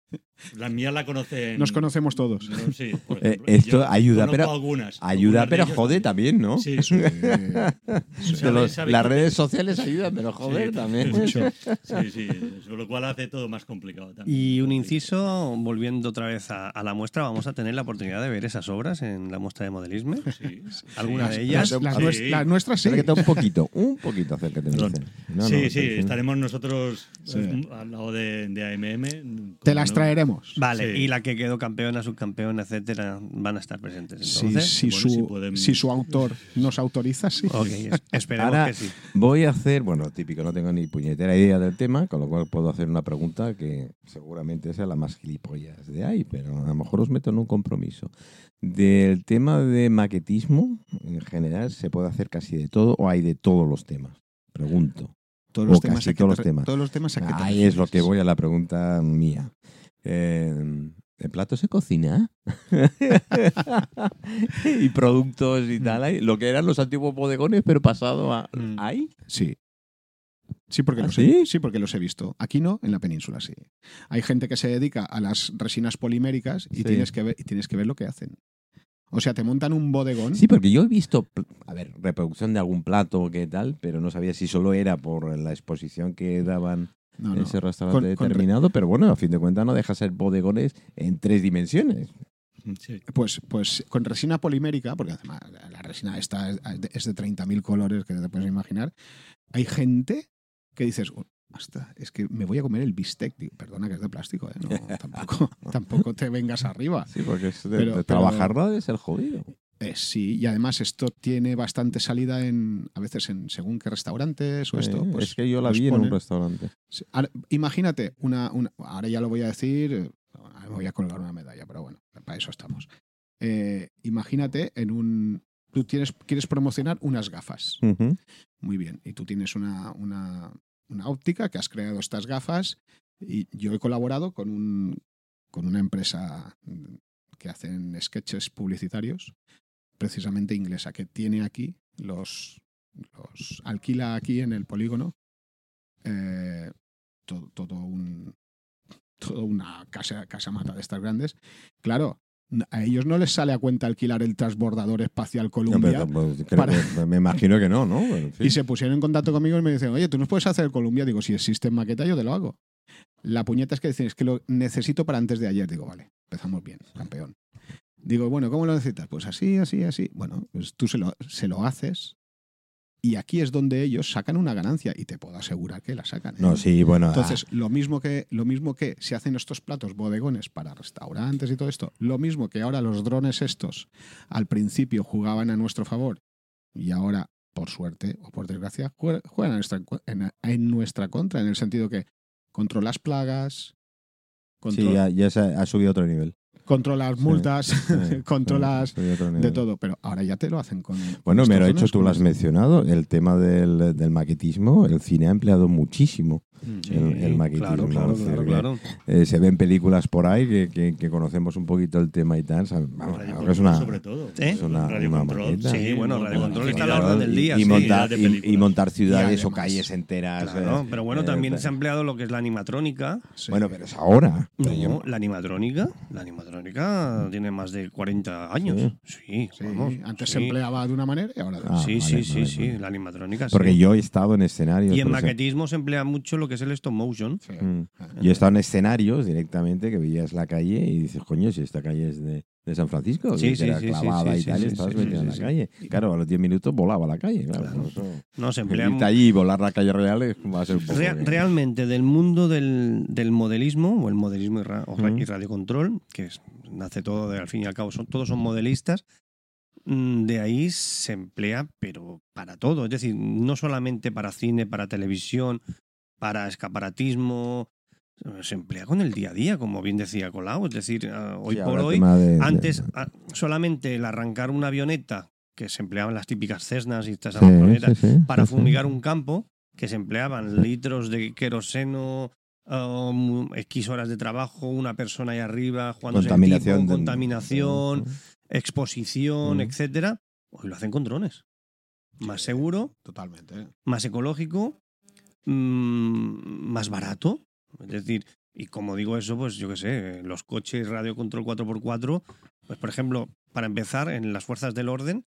las mías la conocen. nos conocemos todos. no, sí, por Eh, ejemplo, esto ayuda, pero- algunas, Ayuda, algunas pero jode también. ¿no? Sí, Eh, Que Sabe- los- sabe las que- redes sociales ayudan, pero joder Sí, también. mucho. Sí, sí, lo cual hace todo más complicado también. Y un inciso, volviendo otra vez a, a la muestra, vamos a tener la oportunidad de ver esas obras en la muestra de modelismo. Sí, ¿Alguna sí. de ellas? Las, las Sí. nues- las nuestras sí. Acércate un poquito, un poquito acércate. No, sí, no, sí, estaremos nosotros Sí. al lado de, de AMM. Te las no. traeremos. Vale, Sí. y la que quedó campeona, subcampeona, etcétera, van a estar presentes. Si, Entonces, si bueno, su, si podemos- si su autor nos autoriza, sí. ok, es- esperemos Ahora- que sí. Voy a hacer, bueno, típico, no tengo ni puñetera idea del tema, con lo cual puedo hacer una pregunta que seguramente sea la más gilipollas de ahí, pero a lo mejor os meto en un compromiso. Del tema de maquetismo, en general, ¿se puede hacer casi de todo o hay de todos los temas? Pregunto. Todos O los temas. casi a que todos te los re- temas. Todos los temas a que te Ahí es lo que voy a la pregunta mía. Eh, ¿El plato se cocina? y productos y tal. Lo que eran los antiguos bodegones, pero pasado a... Mm. ¿Hay? Sí. Sí porque, ¿Ah, los sí? He, sí, porque los he visto. Aquí no, en la península sí. Hay gente que se dedica a las resinas poliméricas y, Sí. tienes, que ver, y tienes que ver lo que hacen. O sea, te montan un bodegón. Sí, porque yo he visto, a ver, reproducción de algún plato o qué tal, pero no sabía si solo era por la exposición que daban No, ese restaurante Con- con re- determinado, pero bueno, a fin de cuentas no deja ser bodegones en tres dimensiones. Sí. Pues, pues con resina polimérica, porque además la resina esta es de, es de 30.000 colores que te puedes imaginar, hay gente que dices, "Oh, hasta, es que me voy a comer el bistec. Digo, perdona que es de plástico, ¿eh? No, tampoco, tampoco te vengas arriba. Sí, porque es de, Pero- de pero- debe ser jodido. Eh, sí, y además esto tiene bastante salida en, a veces en según qué restaurantes o esto. Pues, es que yo la vi en un restaurante. Sí, ahora, imagínate, una, una- ahora ya lo voy a decir, me voy a colgar una medalla, pero bueno, para eso estamos. Eh, imagínate en un... Tú tienes, quieres promocionar unas gafas. Muy bien. Y tú tienes una, una, una óptica que has creado estas gafas y yo he colaborado con, un, con una empresa que hacen sketches publicitarios, precisamente inglesa, que tiene aquí los, los alquila aquí en el polígono eh, todo, todo un toda una casa, casa mata de estas grandes. Claro, a ellos no les sale a cuenta alquilar el transbordador espacial No, Columbia. pero, pues, creo para- que- me imagino que no, ¿no? Y se pusieron en contacto conmigo y me dicen, oye, tú nos puedes hacer el Columbia. Digo, si existe en maqueta, yo te lo hago. La puñeta es que dicen, es que lo necesito para antes de ayer. Digo, vale, empezamos bien, campeón. Digo, bueno, ¿cómo lo necesitas? Pues así, así, así. Bueno, pues tú se lo, se lo haces y aquí es donde ellos sacan una ganancia y te puedo asegurar que la sacan. ¿eh? No, sí, bueno. Entonces, lo mismo que lo mismo que se hacen estos platos bodegones para restaurantes y todo esto, lo mismo que ahora los drones estos al principio jugaban a nuestro favor y ahora, por suerte o por desgracia, jue- juegan en nuestra, en, en nuestra contra, en el sentido que controlas plagas, ah, contro- sí, ya, ya se ha, ha subido otro nivel. Controlas multas, Sí, controlas de todo, pero ahora ya te lo hacen con... Bueno, me lo hecho, tú lo has mencionado, el tema del, del maquetismo, el cine ha empleado muchísimo Sí, el, el maquetismo. claro, claro, claro, eh, se ven películas por ahí que, que- que conocemos un poquito el tema y tal. Vamos, Radio creo que es una, sobre todo. ¿Eh? es una, Radio una Control, maqueta. Sí, bueno, Radio Control está a la orden del Y- día, y, sí. montar, de y- y montar ciudades o además- calles enteras. Claro, eh, pero bueno, también eh, se ha empleado lo que es la animatrónica. Sí. Bueno, pero es ahora. No, Yo- la animatrónica, la animatrónica tiene más de 40 años. Sí, Sí, vamos, antes sí. se empleaba de una manera y ahora de Ah, otra. sí, vale, sí, sí, sí, la animatrónica. Porque sí. yo he estado en escenarios. Y en maquetismo se emplea mucho lo lo que es el stop motion. Sí. Mm. Ah. Y estaban escenarios directamente que veías la calle y dices, coño, si esta calle es de, de San Francisco, Sí, que sí, era sí, sí, clavada sí, y sí, tal, sí, y estabas sí, metido sí, en la sí. calle. Claro, a los 10 minutos volaba la calle, claro. Claro. eso- No, se emplea allí y volar la calle real es- va a ser un poco... Rea- que- realmente del mundo del, del modelismo o el modelismo y, ra- Ujú. y radiocontrol, que es- nace todo de, al fin y al cabo, son, todos son modelistas, mm, de ahí se emplea, pero para todo. Es decir, no solamente para cine, para televisión, para escaparatismo, se emplea con el día a día, como bien decía Colau. Es decir, ah, hoy Sí, por hoy, de- antes ah, solamente el arrancar una avioneta, que se empleaban las típicas Cessnas y estas Sí, avionetas, sí, para fumigar un campo, que se empleaban litros de queroseno, um, X horas de trabajo, una persona ahí arriba, jugando Contaminación. de- contaminación, exposición, Mm. etcétera. Hoy lo hacen con drones. Más seguro, Totalmente. más ecológico, mm, más barato. Es decir, y como digo eso, pues yo qué sé, los coches radio control 4x4, pues por ejemplo, para empezar, en las fuerzas del orden,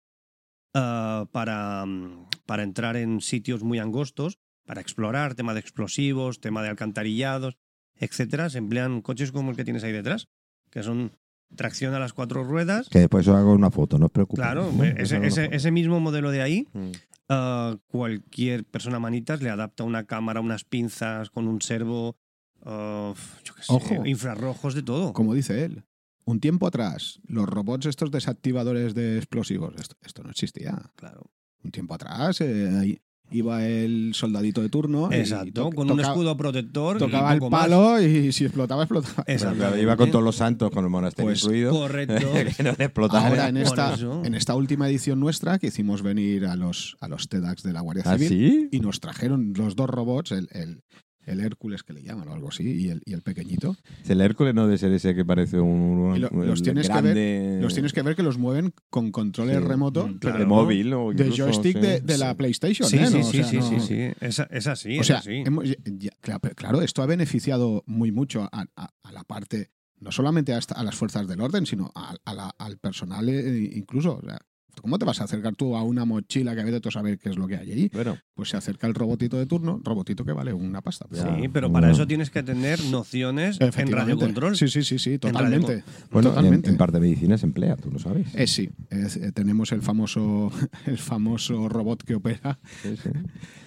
ah, para, mm, para entrar en sitios muy angostos, para explorar, tema de explosivos, tema de alcantarillados, etcétera, se emplean coches como el que tienes ahí detrás, que son tracción a las cuatro ruedas. Que después os hago una foto, no os preocupéis. Claro, ese, mismo modelo de ahí Mm. Ah, cualquier persona manitas le adapta una cámara, unas pinzas con un servo, ah, yo qué sé, Ojo. infrarrojos, de todo. Como dice él. Un tiempo atrás, los robots estos desactivadores de explosivos, esto, esto no existía. Claro. Un tiempo atrás eh, ahí iba el soldadito de turno. y Exacto, to- con un escudo protector. y Tocaba el más. palo y si explotaba, explotaba. Claro, iba con todos los santos, con el monasterio Pues, incluido. Correcto. que no. Ahora en esta, eso. en esta última edición nuestra que hicimos venir a los, a los TEDx de la Guardia ¿Ah, Civil sí? y nos trajeron los dos robots, el, el, el Hércules que le llaman o algo así, y el, y el pequeñito. El Hércules no debe ser ese que parece un, lo- un- los tienes que grande Los tienes que ver que los mueven con controles Sí. remoto, Mm, de móvil o de joystick sí. de, de la PlayStation. Sí, ¿eh? sí, No, o sí, sea, sí, no- sí, sí. Es, es así, O es sea, así. hemos- ya- claro, esto ha beneficiado muy mucho a, a- a la parte, no solamente hasta a las fuerzas del orden, sino a- a la- al personal eh, incluso. O sea, ¿Cómo te vas a acercar tú a una mochila que a veces tú saber qué es lo que hay allí? Bueno, Pues se acerca el robotito de turno, robotito que vale una pasta. Ya. Sí, pero bueno. para eso tienes que tener nociones en radiocontrol. Sí, sí, sí, sí, totalmente. bueno en, totalmente. en parte de medicina se emplea, tú lo sabes. Eh, sí, eh, tenemos el famoso, el famoso robot que opera, Sí, sí.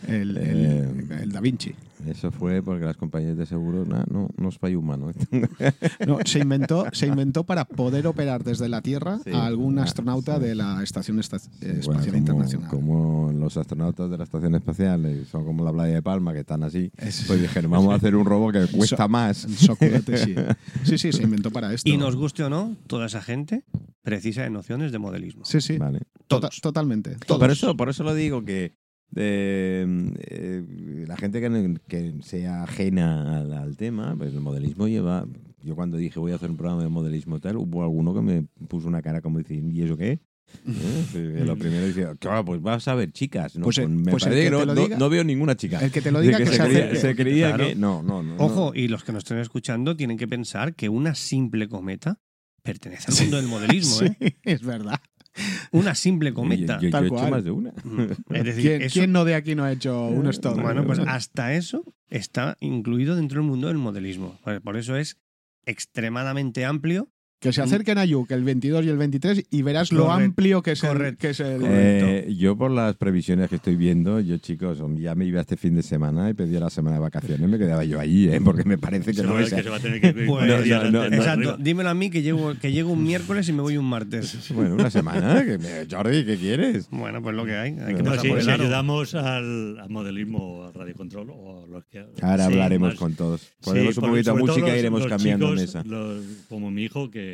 el, el- Eh, el Da Vinci. Eso fue porque las compañías de seguro nah, no nos falló humano. No, se inventó, se inventó para poder operar desde la Tierra Sí. a algún Ah, astronauta sí. de la Estación Esta- eh, Bueno, Espacial como, Internacional. como los astronautas de la estación espacial eh, son como la playa de Palma, que están así, Es- pues dijeron, vamos a hacer un robot que cuesta más. El soculete, sí. Sí, sí, se inventó para esto. Y nos guste o no, toda esa gente precisa de nociones de modelismo. Sí, sí. Vale. Tota- Todos. totalmente. Todos. Por eso, por eso lo digo que de, eh, la gente que, que sea ajena al, al tema, pues el modelismo lleva. Yo cuando dije voy a hacer un programa de modelismo tal, hubo alguno que me puso una cara como diciendo, ¿y eso qué? ¿Eh? Lo primero decía, claro, pues vas a ver chicas. No, Pues, me pues el parece que que te no, no- veo ninguna chica. El que te lo diga que que, se, se creía, acerque. se creía Claro. que. No, no, no. Ojo, y los que nos estén escuchando tienen que pensar que una simple cometa pertenece al mundo del modelismo, Sí, ¿eh? es verdad. Una simple cometa. Yo, yo Tal he hecho cual. más de una. Mm, Es decir, ¿Quién, eso- quién no de aquí no ha hecho un stop? bueno, pues hasta eso está incluido dentro del mundo del modelismo. Pues Por eso es extremadamente amplio. Que se acerquen a Yuke el 22 y el 23 y verás lo Correcto, amplio que es el, que es el-. Eh, yo por las previsiones que estoy viendo, yo chicos, ya me iba este fin de semana y pedía la semana de vacaciones, me quedaba yo allí, ¿eh? porque me parece que Se no va- es... que se va a tener que Pues, no, no, no. Exacto. Dímelo a mí que llego, que llego un miércoles y me voy un martes. Bueno, una semana, que me- Jordi, ¿qué quieres? Bueno, pues lo que hay. Hay que No, No, pasar sí, por el si ayudamos al, al modelismo, al radiocontrol o a los que. Ahora sí, hablaremos más- con todos. sí, Ponemos un por- poquito de música los- e iremos cambiando chicos, mesa. los- como mi hijo, que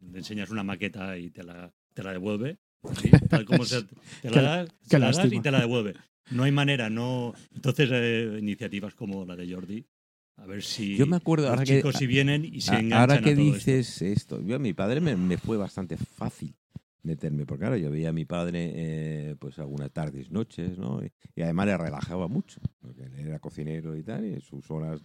le enseñas una maqueta y te la, te la devuelve. sí, tal como se, te la, das, qué se la das y te la devuelve. No hay manera, no. Entonces, eh, iniciativas como la de Jordi, a ver si Yo me acuerdo, los ahora que- chicos si vienen y se A- enganchan Ahora a que todo esto. dices esto, yo a mi padre me, me fue bastante fácil meterme, porque claro, yo veía a mi padre eh, pues algunas tardes, noches, ¿no? Y, y además le relajaba mucho, porque él era cocinero y tal, y sus horas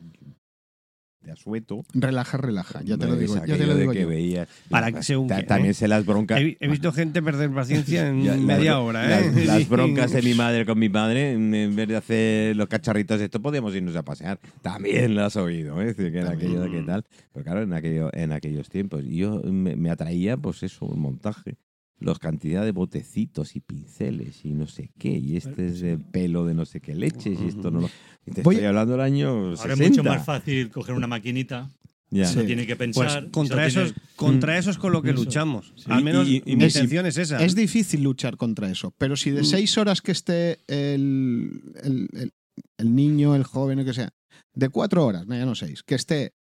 de asueto. Relaja, relaja. Ya te lo digo, ya te lo de digo que yo. veías- Para que según Ta- También ¿eh? sé las broncas. He, he visto gente perder paciencia en Ya, media hora, ¿eh? Las, las broncas de mi madre con mi madre, en vez de hacer los cacharritos esto, podíamos irnos a pasear. También lo has oído, ¿eh? Es decir, que era aquello de qué tal. Pero claro, en, aquello, en aquellos tiempos. Y yo me, me atraía, pues eso, el montaje. Los cantidad de botecitos y pinceles y no sé qué. Y este es de pelo de no sé qué leches y esto no lo... Y te Voy- estoy hablando del año Ahora 60. es mucho más fácil coger una maquinita, Ya. Sí. no tiene que Pues pensar. contra eso, tiene- contra eso es con lo que Eso. luchamos. Sí. Al menos Y- y- y mi es- intención es esa. Es difícil luchar contra eso, pero si de Mm. seis horas que esté el, el, el- el niño, el joven, o que sea, de cuatro horas, no, ya no seis, que esté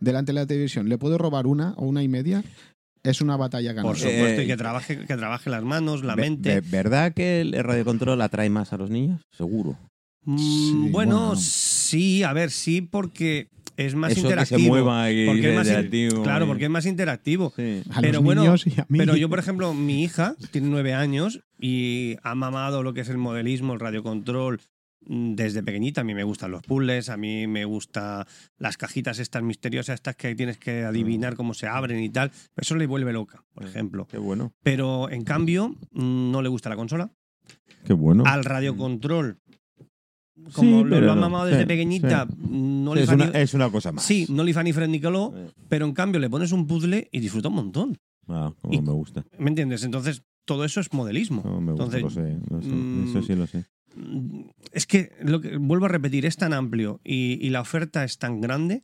delante de la televisión, ¿le puedo robar una o una y media? Es una batalla Por ganada. supuesto, y Eh, que trabaje, que trabaje las manos, la Ve- mente. ve- ¿Verdad que el radiocontrol atrae más a los niños? Seguro. Mm, Sí, bueno, bueno. sí, a ver, sí, porque es más Eso que interactivo. se mueva y porque es más in- interactivo claro, y- porque es más interactivo. Sí. A pero los bueno, niños y a mí. Pero yo, por ejemplo, mi hija tiene nueve años y ha mamado lo que es el modelismo, el radiocontrol desde pequeñita. A mí me gustan los puzzles, a mí me gustan las cajitas estas misteriosas, estas que tienes que adivinar cómo se abren y tal. Eso le vuelve loca, por ejemplo. Qué bueno. Pero en cambio, mm, no le gusta la consola. Qué bueno. Al radiocontrol, como Sí, lo, lo ha no, mamado desde sí, pequeñita, no le es, una, ni- es una cosa más. Sí, no le fa ni Fred ni caló, Eh, pero en cambio le pones un puzzle y disfruta un montón. Ah, como Y- me gusta. ¿Me entiendes? Entonces, todo eso es modelismo. Como me gusta, Entonces, lo sé, lo sé, mm, Eso sí lo sé. Es que, lo que vuelvo a repetir, es tan amplio y, y la oferta es tan grande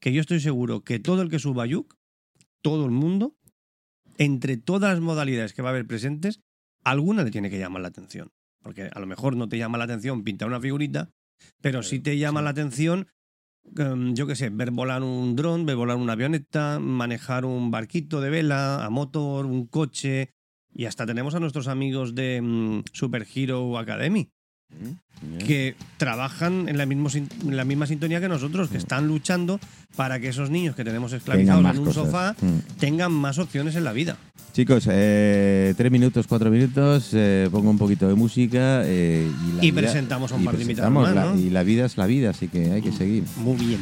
que yo estoy seguro que todo el que suba Yuk, todo el mundo, entre todas las modalidades que va a haber presentes, alguna le tiene que llamar la atención. Porque a lo mejor no te llama la atención pintar una figurita, pero sí te llama la atención, em, yo qué sé, ver volar un dron, ver volar una avioneta, manejar un barquito de vela, a motor, un coche. Y hasta tenemos a nuestros amigos de mm, Super Hero Academy, que trabajan en la, mismo en la misma sintonía que nosotros, que están luchando para que esos niños que tenemos esclavizados en un cosas. sofá Mm. tengan más opciones en la vida. Chicos, eh, tres minutos, cuatro minutos, eh, pongo un poquito de música eh, y, la Y vida- presentamos a un par de invitados. Y la vida es la vida, así que hay que seguir. Muy bien.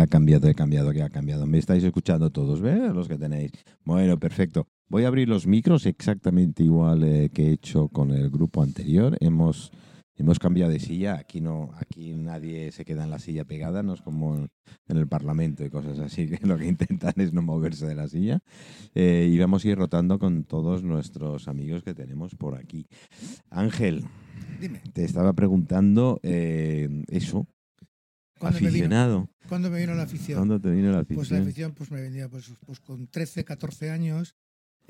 Ha cambiado, he cambiado, que ha cambiado. Me estáis escuchando todos, ¿ves? Los que tenéis. Bueno, perfecto. Voy a abrir los micros exactamente igual eh, que he hecho con el grupo anterior. Hemos, hemos cambiado de silla. Aquí no, aquí nadie se queda en la silla pegada, no es como en, el Parlamento y cosas así, que lo que intentan es no moverse de la silla. Eh, y vamos a ir rotando con todos nuestros amigos que tenemos por aquí. Ángel, Dime, te estaba preguntando eh, eso. ¿Cuándo me, vino, Aficionado. ¿cuándo me vino la afición? ¿Cuándo te vino la afición? Pues la afición pues me venía pues, pues con 13, 14 años.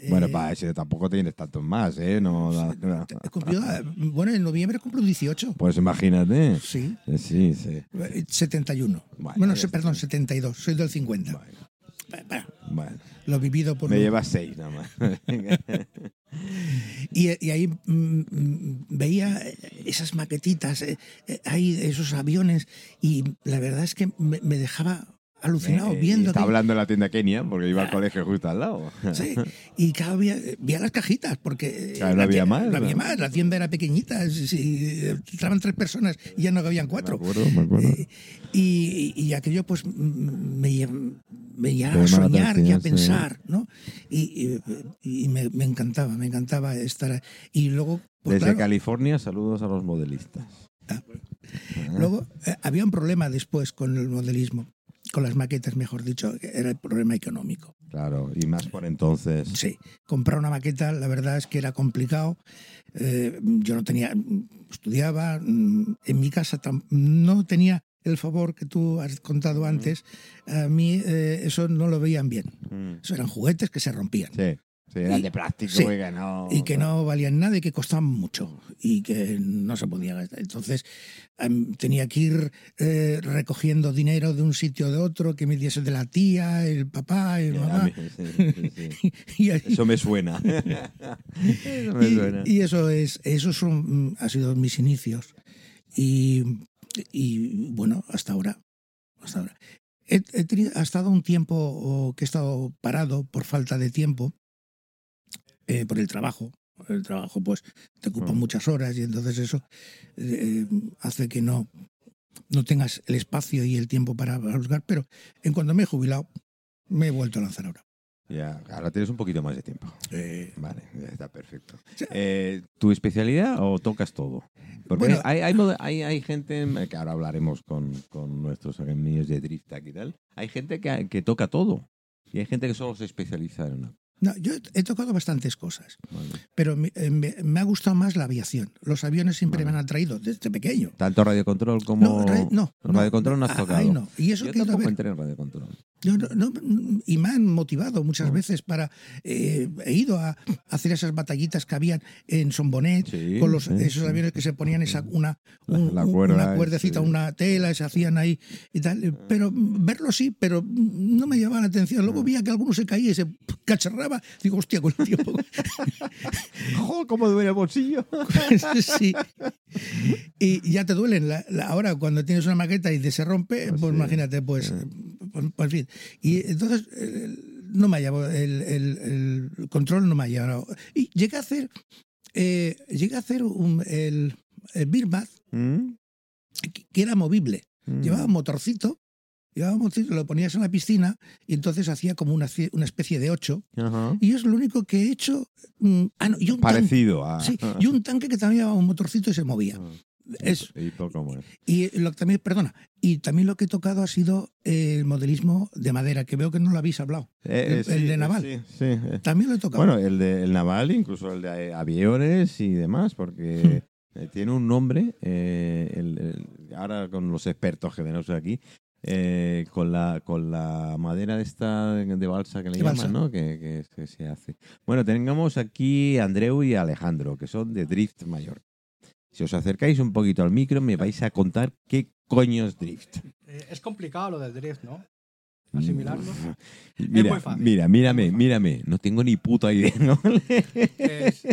Bueno, eh, para ese tampoco tienes tantos más, ¿eh? No, no. he cumplido, eh, bueno, en noviembre cumplo 18. Pues imagínate. Sí, Eh, Sí, sí. eh, 71. Bueno, Bueno, se- está. perdón, 72. Soy del 50. Bueno, Bueno, bueno. lo vivido por... Me llevas seis nada más. Y, ahí mm, mm, veía esas maquetitas, eh, eh, ahí esos aviones, y la verdad es que me dejaba alucinado Eh, viendo Está hablando de la tienda Kenia, porque iba al colegio justo al lado. Sí, y cada día veía las cajitas, porque Claro, no había más, no había más, la tienda era pequeñita, si- si, estaban tres personas y ya no cabían cuatro. Me acuerdo, me acuerdo. Eh, y, y aquello pues me, me llevaba a soñar y a sí. pensar, ¿no? Y, y- y me, me encantaba, me encantaba estar. Y luego, pues, Desde claro, California, saludos a los modelistas. Ah. Ah, luego eh, había un problema después con el modelismo, con las maquetas, mejor dicho, era el problema económico. Claro, y más por entonces. Sí, comprar una maqueta, la verdad es que era complicado. Eh, yo no tenía, estudiaba, mm, en mi casa no tenía el favor que tú has contado antes. A mí eh, eso no lo veían bien. Mm. Eso eran juguetes que se rompían Sí, sí, eran Y- de plástico sí, y que no. y que no valían nada y que costaban mucho y que no se podía gastar. Entonces tenía que ir eh, recogiendo dinero de un sitio o de otro que me diese de la tía, el papá, el mamá. sí. Y ahí- Eso me suena. Eso me y, suena. y eso es eso son mm, ha sido mis inicios y, y, bueno hasta ahora hasta ahora he, he ha estado un tiempo oh, que he estado parado por falta de tiempo eh, por el trabajo el trabajo pues te ocupa Mm. muchas horas y entonces eso eh, hace que no no tengas el espacio y el tiempo para buscar pero en cuanto me he jubilado me he vuelto a lanzar ahora Ya, ahora tienes un poquito más de tiempo. Eh, Vale, ya está perfecto. Eh, ¿Tu especialidad o tocas todo? Porque Bueno- hay, hay, hay, hay gente, que ahora hablaremos con, con nuestros amigos de Drift y tal, hay gente que, que toca todo. Y hay gente que solo se especializa en una. No, yo he- tocado bastantes cosas Vale. Pero me, eh, me- me ha gustado más la aviación. Los aviones siempre Vale. me han atraído desde pequeño. Tanto radiocontrol como. No, ra- no, en radiocontrol no has tocado. ahí no. Y eso Yo que he ido a tampoco ver. entré en radiocontrol. Yo no- no, y me han motivado muchas Mm. veces para. eh, he ido a hacer esas batallitas que habían en Sombonet. Sí, con los, sí, esos sí. aviones que se ponían esa, una, un- la cuerda, una cuerdecita, sí. una tela, se hacían ahí y tal. eh, Pero mm, verlo sí, pero mm, no me llamaba la atención. Mm. Luego veía que alguno se caía y se cacharraba. Digo, hostia, con el tiempo. ¡Oh, cómo duele el bolsillo! sí. Y ya te duelen. La- la- ahora, cuando tienes una maqueta y te se rompe, Pues pues sí. imagínate, pues, pues, pues, fin. Y entonces, eh, no me ha llevado, el, el- el control no me ha llevado. Y llegué a hacer, eh, llegué a hacer un, el, el ¿Mm? que- que era movible. Mm. Llevaba un motorcito, llevaba un lo ponías en la piscina y entonces hacía como una, una especie de ocho. Ajá. Y es lo único que he hecho. mm, ah, no, y un tanque, Parecido a. sí, y un tanque que también llevaba un motorcito y se movía. Es- Y poco más. Y lo también, perdona, y también lo que he tocado ha sido el modelismo de madera, que veo que no lo habéis hablado. Eh, El- el de Naval. Sí, sí. eh. También lo he tocado. Bueno, el de el naval, incluso el de aviones y demás, porque eh, tiene un nombre, eh, el- el- ahora con los expertos que tenemos aquí, eh, con, la, con la madera de esta de balsa que le balsa. llaman, ¿no? Que, que- que se hace. Bueno, tengamos aquí a Andreu y a Alejandro, que son de Drift Mayor. Si os acercáis un poquito al micro, me vais a contar qué coño es Drift. Eh, es complicado lo del drift, ¿no? Asimilarlo. Mira, muy fácil. mira, mírame, mírame. No tengo ni puta idea, ¿no? Es-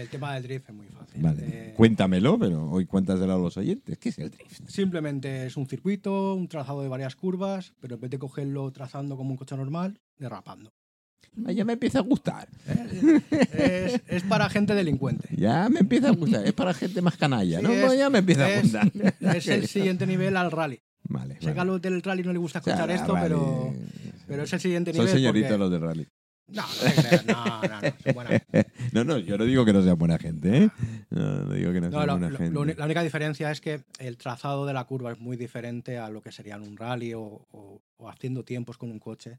el tema del drift es muy fácil. Vale, Eh, cuéntamelo, pero hoy cuéntaselo a los oyentes. ¿Qué es el drift? simplemente es un circuito, un trazado de varias curvas, pero en vez de cogerlo trazando como un coche normal, derrapando. Ya me empieza a gustar. Es, es para gente delincuente. Ya me empieza a gustar. Es para gente más canalla, Sí, ¿no? es- ya me empieza a gustar. Es el siguiente nivel al rally. Vale. Sé que a vale. los del rally no les gusta O sea, escuchar esto, vale. pero, pero es el siguiente Son nivel. señoritos porque- los de rally. No, no no, no, no, son buena- No, no, yo no digo que no sea buena gente, ¿eh? No, no digo que no, No, sea lo- buena lo- gente. lo la única diferencia es que el trazado de la curva es muy diferente a lo que sería en un rally o, o- o haciendo tiempos con un coche.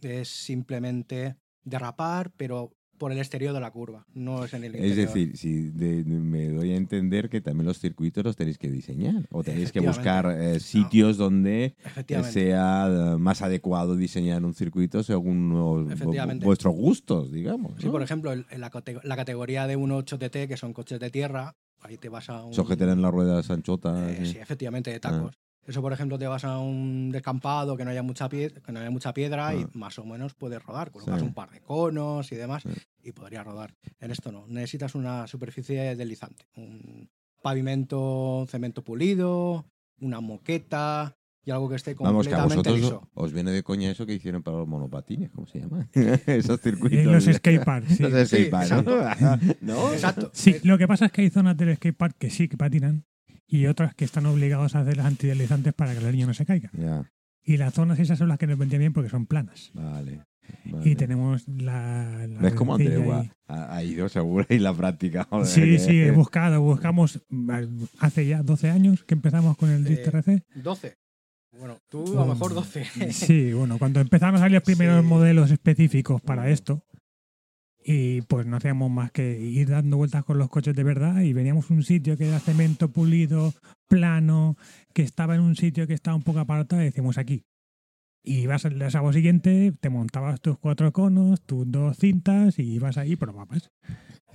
Es simplemente derrapar, pero por el exterior de la curva, no es en el Es interior. decir, si de- me doy a entender que también los circuitos los tenéis que diseñar o tenéis que buscar eh, sitios donde eh, sea eh, más adecuado diseñar un circuito según los- vuestros gustos, digamos. Sí, ¿no? por ejemplo, en la, cate- la categoría de 1.8 TT, que son coches de tierra, ahí te vas a un... Esos que tienen las ruedas anchotas. Eh, sí. sí, efectivamente, Ah. de tacos. Eso, por ejemplo, te vas a un descampado que no haya mucha, pie- que no haya mucha piedra Ah. y más o menos puedes rodar. Colocas Sí. un par de conos y demás Sí. y podrías rodar. En esto no. Necesitas una superficie deslizante. Un pavimento, cemento pulido, una moqueta, y algo que esté Vamos, que a completamente vosotros liso. os viene de coña eso que hicieron para los monopatines, ¿cómo se llama? Esos circuitos. En los skateparks, sí. Los Sí, skateparks, ¿no? ¿No? Exacto. Sí, lo que pasa es que hay zonas del skatepark que sí que patinan y otras que están obligados a hacer las antideslizantes para que el niño no se caiga. Ya, Y las zonas esas son las que nos vendrían bien porque son planas. vale. vale. Y tenemos la. la ¿Ves cómo Andreu ha, ha- ha ido seguro y la práctica? joder, Sí, que- sí, he buscado, buscamos hace ya 12 años que empezamos con el Eh, RC. 12. Bueno, tú a lo mejor 12. Sí, bueno, cuando empezaron a salir los primeros Sí. modelos específicos para esto, y pues no hacíamos más que ir dando vueltas con los coches de verdad y veníamos a un sitio que era cemento pulido, plano, que estaba en un sitio que estaba un poco apartado y decimos aquí. Y ibas al sábado siguiente, te montabas tus cuatro conos, tus dos cintas y ibas ahí probabas.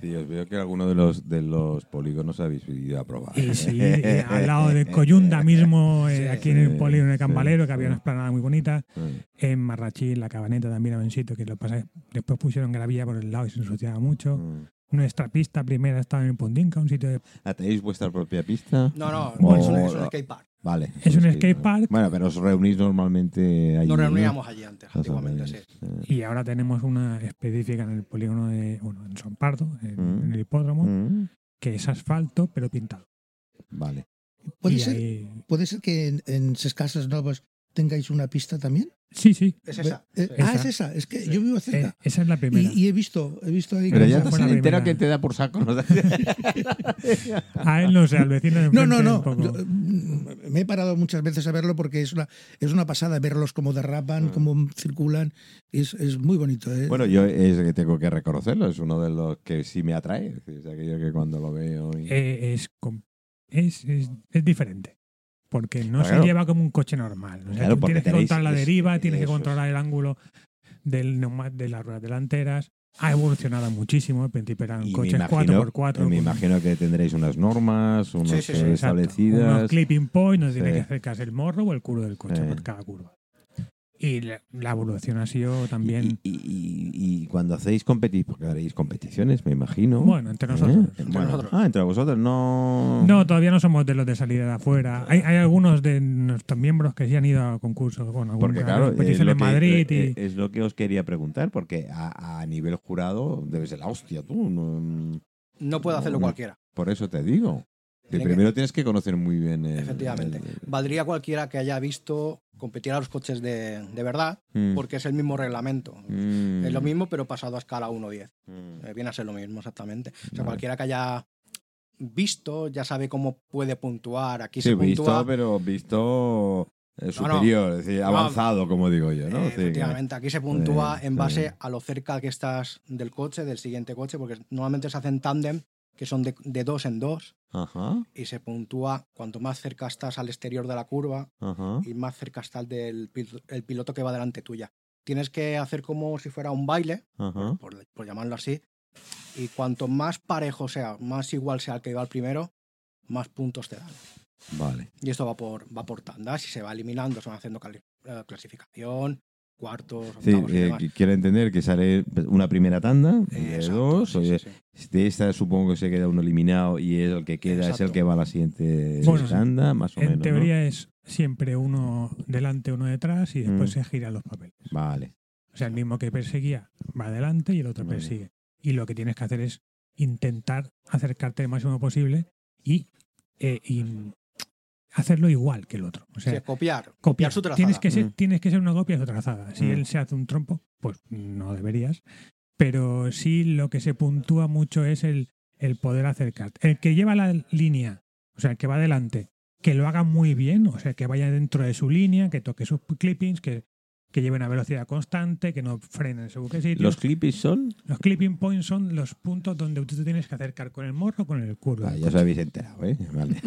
Sí, os veo que alguno de los, de los polígonos habéis ido a probar. Y sí, y al lado de Coyunda mismo, eh, Sí, aquí en el polígono de sí, Cambalero, que había una esplanada muy bonita. Sí. En Marrachí, en la Cabaneta también había un sitio que lo pasa, después pusieron gravilla por el lado y se ensuciaba mucho. Mm. Nuestra pista primera estaba en Pondinca, un sitio de... Ah, ¿Tenéis vuestra propia pista? No, no, O- es un, es un skatepark. Vale. Es un skate skatepark. Bueno, pero os reunís normalmente allí. Nos ¿no? reuníamos allí antes, antiguamente, sí. eh. Y ahora tenemos una específica en el polígono de... Bueno, en Son Pardo, en, Mm. en el hipódromo, Mm, que es asfalto, pero pintado. Vale. ¿Puede, Y ser, ahí- ¿Puede ser que en, en ses casas novas tengáis una pista también? Sí, sí. Es esa. Eh, sí. Ah, Esa. es esa. Es que Sí. yo vivo eh, cerca. esa es la primera. Y, y he visto, he visto ahí. Pero que- ya esa la entera que te da por saco. ¿no? A él no sé, al vecino de No, no, no. Yo, mm, Me he parado muchas veces a verlo porque es una, es una pasada verlos cómo derrapan, Mm. cómo circulan. Es, es muy bonito. ¿eh? Bueno, yo es que tengo que reconocerlo, es uno de los que sí me atrae. Es aquello que cuando lo veo. y- eh, es, es, es diferente. Porque no Claro. se lleva como un coche normal. O sea, Claro, tú porque tienes que controlar la es- deriva, tienes que es. controlar el ángulo del de las ruedas delanteras. Ha evolucionado muchísimo. Al principio eran y coches imagino, 4x4. me con imagino que tendréis unas normas, unos Sí, sí, sí, exacto, establecidas. Unos clipping points, no tiene que acercarse el morro o el culo del coche Sí. por cada curva. Y la, la evolución ha sido Y, también. y- y- y cuando hacéis competiciones, porque haréis competiciones, me imagino. Bueno, entre ¿eh? nosotros. Bueno, nosotros. Ah, entre vosotros, no. No, todavía no somos de los de salida de afuera. Hay, hay algunos de nuestros miembros que sí han ido a concursos, bueno, Porque claro, es competición lo, en que, Madrid eh, y es lo que os quería preguntar, porque a, a nivel jurado debes de la hostia tú. no- No puede hacerlo No. cualquiera. por eso te digo. Que- primero tienes que conocer muy bien. el- Efectivamente. el- Valdría cualquiera que haya visto competir a los coches de, de verdad, Mm, porque es el mismo reglamento. mm, Es lo mismo, pero pasado a escala 1.10. mm. Eh, viene a ser lo mismo, exactamente. O sea, Vale. cualquiera que haya visto ya sabe cómo puede puntuar. Aquí Sí, se visto, puntúa. pero visto eh, no. superior, es decir, No. avanzado, como digo yo, ¿no? Eh, efectivamente, aquí se puntúa en base a lo cerca que estás del coche, del siguiente coche, porque normalmente se hacen tándem, que son de, de dos en dos, Ajá, y se puntúa cuanto más cerca estás al exterior de la curva ajá. y más cerca está el del el piloto que va delante tuya. Tienes que hacer como si fuera un baile, por, por llamarlo así, y cuanto más parejo sea, más igual sea el que va al primero, más puntos te dan. Vale. Y esto va por, va por tandas y se va eliminando, se van haciendo eh, clasificación, cuartos, Sí, eh, quiero entender que sale una primera tanda Eh, de dos. sí, oye, sí, sí. De esta supongo que se queda uno eliminado y es el que queda, es el que va a la siguiente Bueno, tanda, más o en menos. ¿no? teoría es siempre uno delante, uno detrás y después Mm. se giran los papeles. Vale. O sea, el mismo que perseguía va adelante y el otro Vale. persigue. Y lo que tienes que hacer es intentar acercarte el máximo posible y, eh, y hacerlo igual que el otro. O sea, Sí, copiar, copiar, copiar. su trazada. Tienes que, ser, Mm. tienes que ser una copia de su trazada. Si Mm. él se hace un trompo, pues no deberías. Pero sí lo que se puntúa mucho es el, el poder acercarte. El que lleva la línea, o sea, el que va adelante, que lo haga muy bien, o sea, que vaya dentro de su línea, que toque sus clippings, que, que lleve una velocidad constante, que no frenen según qué sitio. ¿Los clippies son? Los clipping points son los puntos donde tú te tienes que acercar con el morro o con el curvo. Ah, ya os habéis enterado, ¿eh? Vale.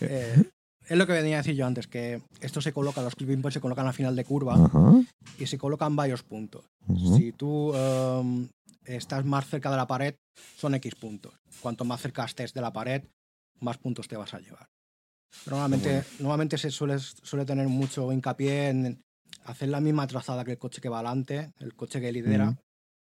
Eh, es lo que venía a decir yo antes, que esto se coloca, los clipping points se colocan al final de curva Ajá. y se colocan varios puntos. ajá. Si tú em, estás más cerca de la pared, son X puntos. Cuanto más cerca estés de la pared, más puntos te vas a llevar. Pero normalmente, normalmente se suele, suele tener mucho hincapié en hacer la misma trazada que el coche que va adelante, el coche que lidera,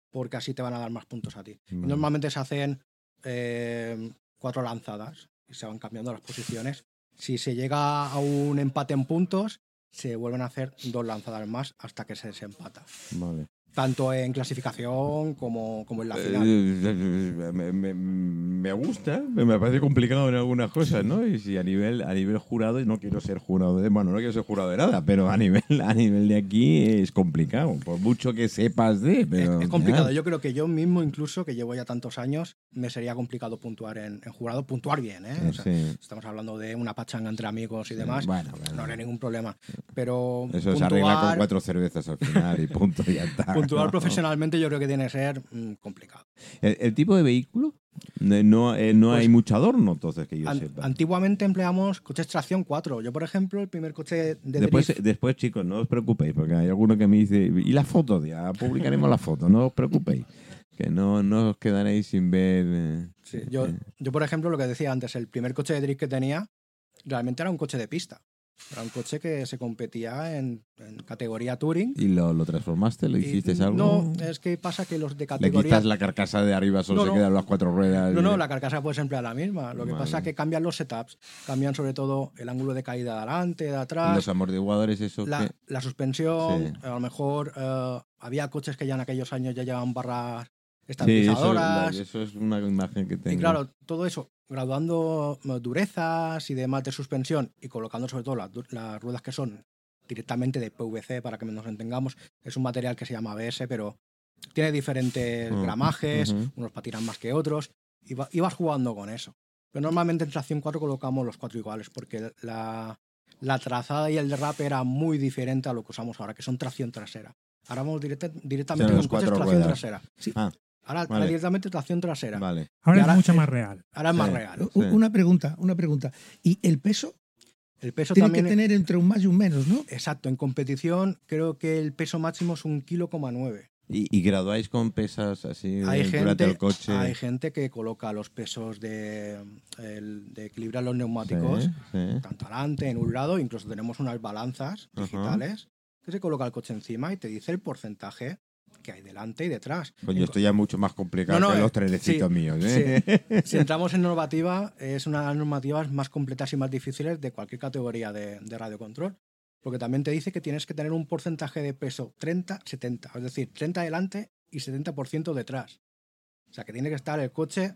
porque así te van a dar más puntos a ti. Vale. Normalmente se hacen em, cuatro lanzadas y se van cambiando las posiciones Si se llega a un empate en puntos, se vuelven a hacer dos lanzadas más hasta que se desempata. Vale. Tanto en clasificación como, como en la final. Eh, me, me- me gusta, me parece complicado en algunas cosas, ¿no? Y si a nivel, a nivel jurado, y no quiero ser jurado de, bueno, no quiero ser jurado de nada, pero a nivel, a nivel de aquí es complicado, por mucho que sepas de, pero es complicado. ya. Yo creo que yo mismo, incluso, que llevo ya tantos años, me sería complicado puntuar en, en jurado. Puntuar bien, ¿eh? O sea, Sí. Estamos hablando de una pachanga entre amigos y Sí, demás. bueno, bueno. No hay ningún problema. Pero Eso se arregla con cuatro cervezas al final y punto, ya está. puntuar ¿no? profesionalmente yo creo que tiene que ser mm, complicado. El, el tipo de vehículo, eh, no, eh, no Pues- hay mucho adorno, entonces, que yo An- sepa. antiguamente empleamos coches tracción 4. Yo, por ejemplo, el primer coche de Después, drift- después, chicos, no os preocupéis, porque hay alguno que me dice, ¿y la foto? Ya publicaremos la foto, no os preocupéis. Que no, no os quedaréis sin ver. eh, Sí, yo, eh, yo, por ejemplo, lo que decía antes, el primer coche de drift que tenía realmente era un coche de pista. Era un coche que se competía en, en categoría Touring. ¿Y lo, lo transformaste? ¿Lo Y- hiciste algo? No, es que pasa que los de Le categoría. quitas la carcasa de arriba, solo No, se no. quedan las cuatro ruedas. No, y- no, la carcasa puede ser emplear la misma. Lo que Vale. pasa es que cambian los setups. Cambian sobre todo el ángulo de caída de adelante, de atrás. Los amortiguadores, eso la, que. la suspensión, Sí. a lo mejor eh, había coches que ya en aquellos años ya llevaban barras Sí, eso, estabilizadoras. eso es una imagen que tengo. y claro, todo eso, graduando eh, durezas y demás de suspensión y colocando sobre todo las, las ruedas que son directamente de PVC para que nos entendamos. Es un material que se llama ABS, pero tiene diferentes Mm, gramajes, unos patinan más que otros, y, va- y vas jugando con eso. Pero normalmente en tracción 4 colocamos los cuatro iguales, porque la, la trazada y el derrape era muy diferente a lo que usamos ahora, que son tracción trasera. Ahora vamos directa- directamente con coches tracción ruedas. trasera. Sí. Ah, Ahora, ahora vale. directamente tracción trasera. Vale. Ahora es ahora mucho es- más real. Ahora es más real. Sí. Una pregunta, una pregunta. ¿Y el peso? El peso Tiene también. que tener entre un más y un menos, ¿no? Exacto, en competición creo que el peso máximo es un kilo coma nueve. ¿Y, y graduáis con pesas así Hay durante gente, el coche? hay gente que coloca los pesos de, el- de equilibrar los neumáticos, Sí, sí. tanto adelante, en un lado, incluso tenemos unas balanzas digitales que se coloca el coche encima y te dice el porcentaje que hay delante y detrás. Coño, esto ya es mucho más complicado No, no, que eh, los trenecitos sí, míos. ¿eh? Si entramos en normativa, es una de las normativas más completas y más difíciles de cualquier categoría de, de radiocontrol. Porque también te dice que tienes que tener un porcentaje de peso 30-70, es decir, 30 delante y 70% detrás. O sea que tiene que estar el coche,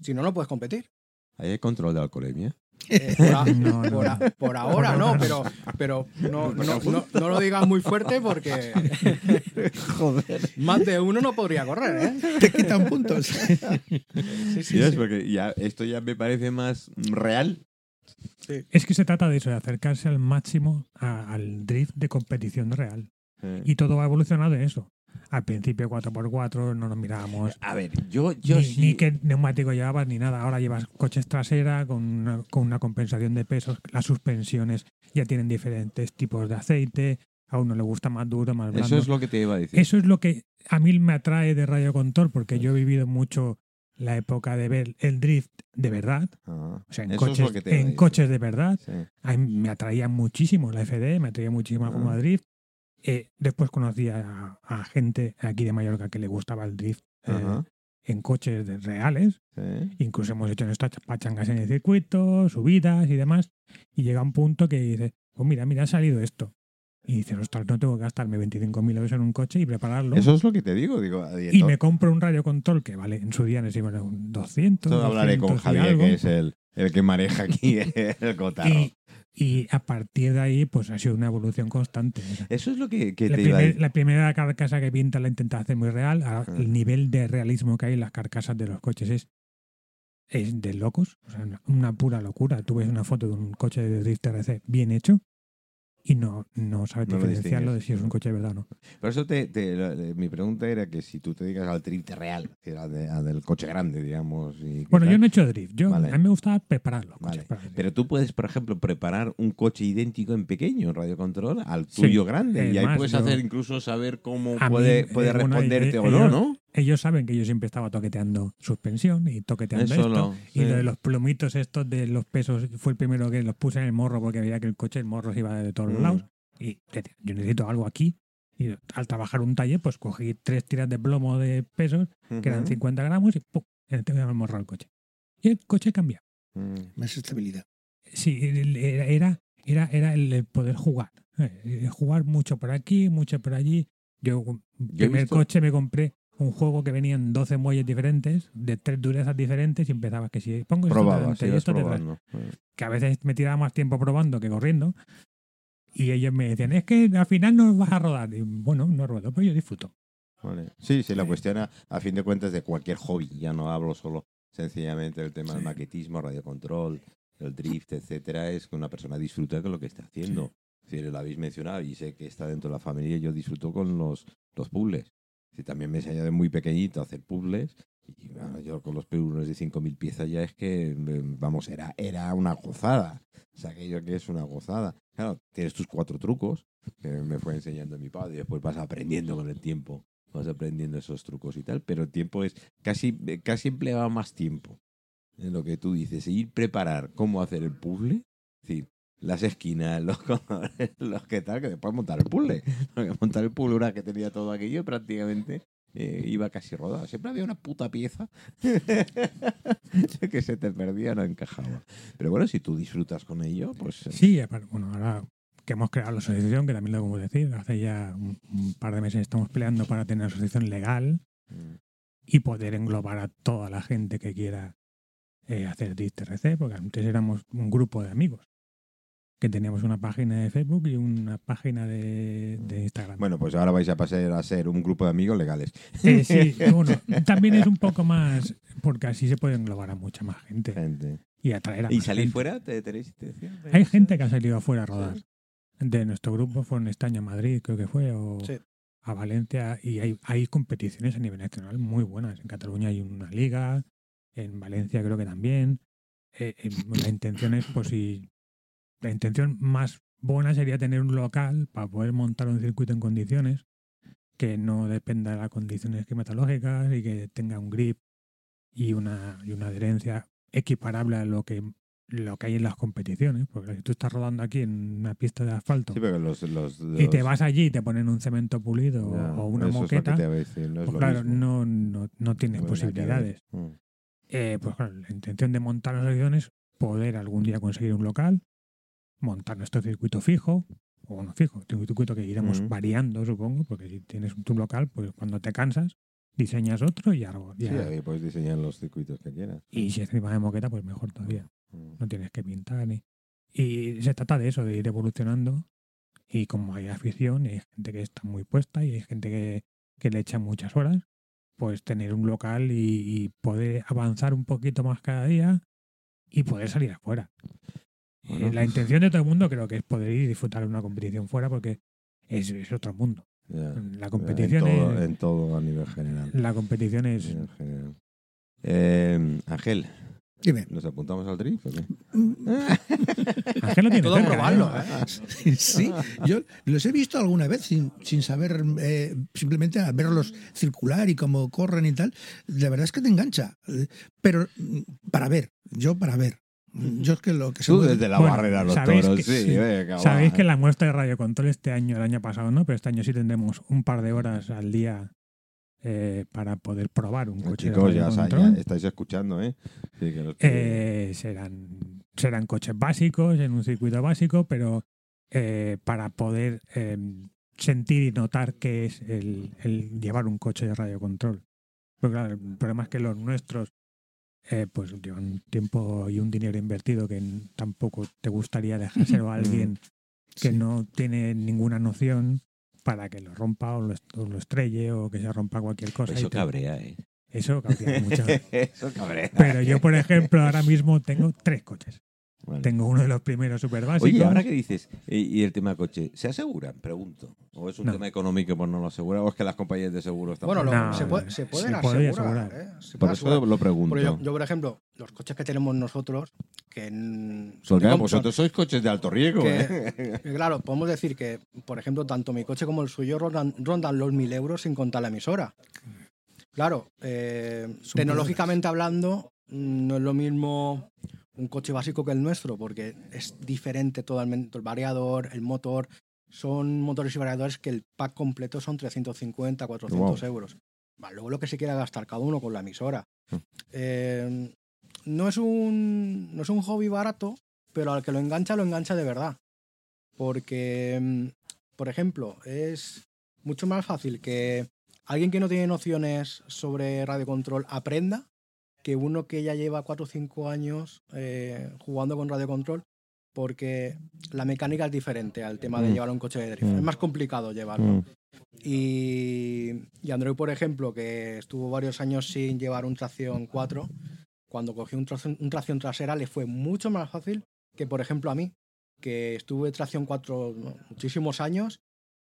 si no, no puedes competir. Ahí hay control de alcoholemia. Eh, por, a- No, no. por a- por ahora no, pero, pero no, no, no- no lo digas muy fuerte porque Joder. más de uno no podría correr. ¿eh? Te quitan puntos. Sí, sí, sí. Porque ya, esto ya me parece más real. Es que se trata de eso, de acercarse al máximo a- al drift de competición real. Y todo va evolucionando en eso. Al principio 4x4 no nos mirábamos A ver, yo, yo ni, sí. ni qué neumático llevabas ni nada. Ahora llevas coches trasera con una, con una compensación de pesos. Las suspensiones ya tienen diferentes tipos de aceite. A uno le gusta más duro, más blando. Eso es lo que te iba a decir. Eso es lo que a mí me atrae de Radio Control, porque yo he vivido mucho la época de ver el drift de verdad, Ah, o sea, en, coches, en coches de verdad. Sí. A mí me atraía muchísimo la FD, me atraía muchísimo la Ah. Fórmula Drift. Eh, después conocí a, a gente aquí de Mallorca que le gustaba el drift eh, en coches de- reales. sí. Incluso hemos hecho nuestras pachangas en el circuito, subidas y demás. Y llega un punto que dice, pues mira, mira, ha salido esto. Y dices, ostras, no tengo que gastarme 25.000 euros en un coche y prepararlo. Eso es lo que te digo. digo y y me compro un radio control que vale en su día iban a un 200. Esto hablaré con 200 Javier, que es el, el que maneja aquí el cotarro. y, y a partir de ahí, pues ha sido una evolución constante. O sea, Eso es lo que, que la, te iba a primer- la primera carcasa que pinta la intenta hacer muy real. Ahora, Ah. El nivel de realismo que hay en las carcasas de los coches es, es de locos. O sea, una- una pura locura. Tú ves una foto de un coche de Drift RC bien hecho y no, no sabes No diferenciarlo de si es un coche de verdad o no. Por eso te, de- mi pregunta era que si tú te dedicas al drift real, que era de- al del coche grande, digamos. y Bueno, tal, yo no he hecho drift. Yo, Vale. A mí me gustaba prepararlo. Vale. Pero tú puedes, por ejemplo, preparar un coche idéntico en pequeño, en radio control, al Sí. tuyo grande. Y ahí más, puedes yo- hacer incluso saber cómo mí, puede, puede eh, bueno, responderte eh, o no, ¿no? Ellos saben que yo siempre estaba toqueteando suspensión y toqueteando Eso esto. lo- Y sí. lo de los plomitos estos de los pesos fue el primero que los puse en el morro porque veía que el coche, el morro se iba de todos los Mm. lados. Y yo necesito algo aquí. Y al trabajar un taller, pues cogí tres tiras de plomo de pesos, que eran Ujú. 50 gramos, y ¡pum! tengo el morro al coche. Y el coche cambia. Mm. Más estabilidad. Sí, el- era, era, era, el el poder jugar. Eh, Jugar mucho por aquí, mucho por allí. Yo, he primer visto- coche me compré un juego que venían 12 muelles diferentes, de tres durezas diferentes, y empezaba que si pongo esto delante y esto probando. Eh. que a veces me tiraba más tiempo probando que corriendo. Y ellos me decían, es que al final no vas a rodar. Y bueno, no ruedo, pero yo disfruto. Vale. Sí, sí, la cuestión a, a fin de cuentas de cualquier hobby, ya no hablo solo sencillamente del tema del maquetismo, radiocontrol, el drift, etcétera, es que una persona disfruta con lo que está haciendo. Si lo habéis mencionado y sé que está dentro de la familia, yo disfruto con los, los puzzles. Si también me enseñado de muy pequeñito hacer puzzles y yo con los puzzles de 5.000 piezas ya es que, eh, vamos, era, era una gozada. O sea, aquello que es una gozada. Claro, tienes tus cuatro trucos que me fue enseñando mi padre y después vas aprendiendo con el tiempo vas aprendiendo esos trucos y tal, pero el tiempo es casi, casi empleaba más tiempo en lo que tú dices, ir preparar cómo hacer el puzzle, es decir, las esquinas, los colores, los que tal, que después montar el puzzle. Montar el puzzle, una que tenía todo aquello, prácticamente eh, iba casi rodado. Siempre había una puta pieza que se te perdía, no encajaba. Pero bueno, si tú disfrutas con ello, pues... eh, Sí, aparte, bueno, ahora que hemos creado la asociación, que también lo podemos decir, hace ya un, un par de meses estamos peleando para tener una asociación legal mm, y poder englobar a toda la gente que quiera eh, hacer DIST-RC, porque antes éramos un grupo de amigos que teníamos una página de Facebook y una página de, de Instagram. Bueno, pues ahora vais a pasar a ser un grupo de amigos legales. Eh, sí, bueno, también es un poco más, porque así se puede englobar a mucha más gente Gente. y atraer a ¿Y más salir gente. fuera? ¿Te tenéis Hay gente que ha salido afuera a rodar. De nuestro grupo fue en Estaño, Madrid, creo que fue, o Sí. a Valencia, y hay, hay competiciones a nivel nacional muy buenas. En Cataluña hay una liga, en Valencia creo que también. Eh, eh, la intención es, pues si la intención más buena sería tener un local para poder montar un circuito en condiciones que no dependa de las condiciones climatológicas y que tenga un grip y una, y una adherencia equiparable a lo que lo que hay en las competiciones, porque si tú estás rodando aquí en una pista de asfalto Sí, los, los, y te los- vas allí y te ponen un cemento pulido o- una moqueta, decir, no es pues claro, no, no, no tienes ver. posibilidades. Mm. Eh, pues claro, la intención de montar las acciones es poder algún día conseguir un local, montar nuestro circuito fijo, o no fijo, un circuito que iremos variando, supongo, porque si tienes tu local, pues cuando te cansas, diseñas otro y ya, Sí, ahí puedes diseñar los circuitos que quieras. y si encima de moqueta, pues mejor todavía. Mm. no tienes que pintar ni... Y se trata de eso, de ir evolucionando y como hay afición y hay gente que está muy puesta y hay gente que, que le echa muchas horas, pues tener un local y, y poder avanzar un poquito más cada día y poder salir afuera. Eh, Bueno. la intención de todo el mundo creo que es poder ir y disfrutar de una competición fuera porque es, es otro mundo. La competición en todo, es... en todo a nivel general. La competición es... Eh, Ángel, Dime. ¿nos apuntamos al drift o qué? Ángel lo tiene Todo cerca, probarlo, ¿eh? ¿eh? Sí, yo los he visto alguna vez sin, sin saber, eh, simplemente a verlos circular y cómo corren y tal. La verdad es que te engancha. Pero para ver, yo para ver. Yo es que lo que se Tú mueve- desde la Bueno, barrera los toros, que- sí, sí. venga, va. Sabéis que la muestra de radiocontrol este año, el año pasado no, pero este año sí tendremos un par de horas al día eh, para poder probar un Eh, coche de Chicos, ya, radiocontrol. ya estáis escuchando, ¿eh? Sí, que los- Eh, serán, serán coches básicos en un circuito básico, pero eh, para poder eh, sentir y notar qué es el, el llevar un coche de radiocontrol. Porque claro, el problema es que los nuestros eh, pues llevan un tiempo y un dinero invertido que tampoco te gustaría dejárselo a alguien que Sí. no tiene ninguna noción para que lo rompa o lo, o lo estrelle o que se rompa cualquier cosa. Eso te- cabrea, ¿eh? Eso cabría mucho. Eso cabrea. Pero yo, por ejemplo, ahora mismo tengo tres coches. Vale. Tengo uno de los primeros super básicos. Oye, ahora que dices, y, y el tema coche, ¿se aseguran? Pregunto. ¿O es un No. tema económico por no lo asegurar? ¿O es que las compañías de seguro están Bueno, lo- No, se, puede- pueden asegurar. asegurar. ¿eh? Se Por eso asegurar. lo pregunto. Yo, yo, por ejemplo, los coches que tenemos nosotros, que n- Son- son- vosotros sois coches de alto riesgo, que- ¿eh? claro, podemos decir que, por ejemplo, tanto mi coche como el suyo rondan, rondan los mil euros sin contar la emisora. Claro, eh, tecnológicamente hablando, mm, no es lo mismo un coche básico que el nuestro, porque es diferente totalmente el variador, el motor. Son motores y variadores que el pack completo son 350, 400 Wow. euros. Luego lo que se quiera gastar cada uno con la emisora. Mm. Eh, no, es un, no es un hobby barato, pero al que lo engancha, lo engancha de verdad. Porque, mm, por ejemplo, es mucho más fácil que alguien que no tiene nociones sobre radiocontrol aprenda que uno que ya lleva 4 o 5 años eh, jugando con radiocontrol, porque la mecánica es diferente al tema de Mm. llevar un coche de drift. Mm. Es más complicado llevarlo. Mm. Y, y Android, por ejemplo, que estuvo varios años sin llevar un tracción 4, cuando cogió un tracción, un tracción trasera le fue mucho más fácil que, por ejemplo, a mí, que estuve tracción 4 no, muchísimos años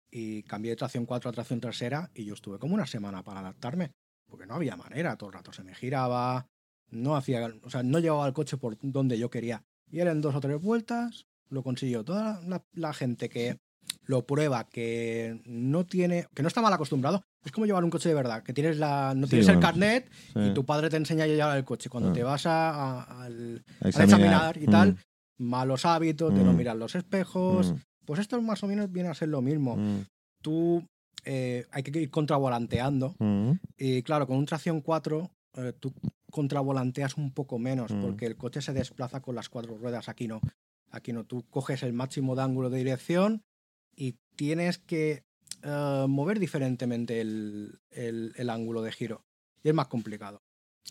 y cambié de tracción 4 a tracción trasera y yo estuve como una semana para adaptarme, porque no había manera, todo el rato se me giraba, no hacía, o sea, no llevaba el coche por donde yo quería. Y él en dos o tres vueltas lo consiguió. Toda la, la gente que lo prueba, que no tiene, que no está mal acostumbrado, es como llevar un coche de verdad, que tienes la, no Sí, tienes el carnet Sí. y tu padre te enseña a llevar el coche. Cuando Ah. te vas a, a- al, A examinar y Mm. tal, malos hábitos, de no Mm. mirar los espejos, Mm. pues esto más o menos viene a ser lo mismo. Mm. Tú eh, hay que ir contravolanteando Mm. y claro, con un tracción 4 eh, tú contravolanteas un poco menos Mm. porque el coche se desplaza con las cuatro ruedas. Aquí no. Aquí no. Tú coges el máximo de ángulo de dirección y tienes que eh, mover diferentemente el, el- el ángulo de giro. Y es más complicado.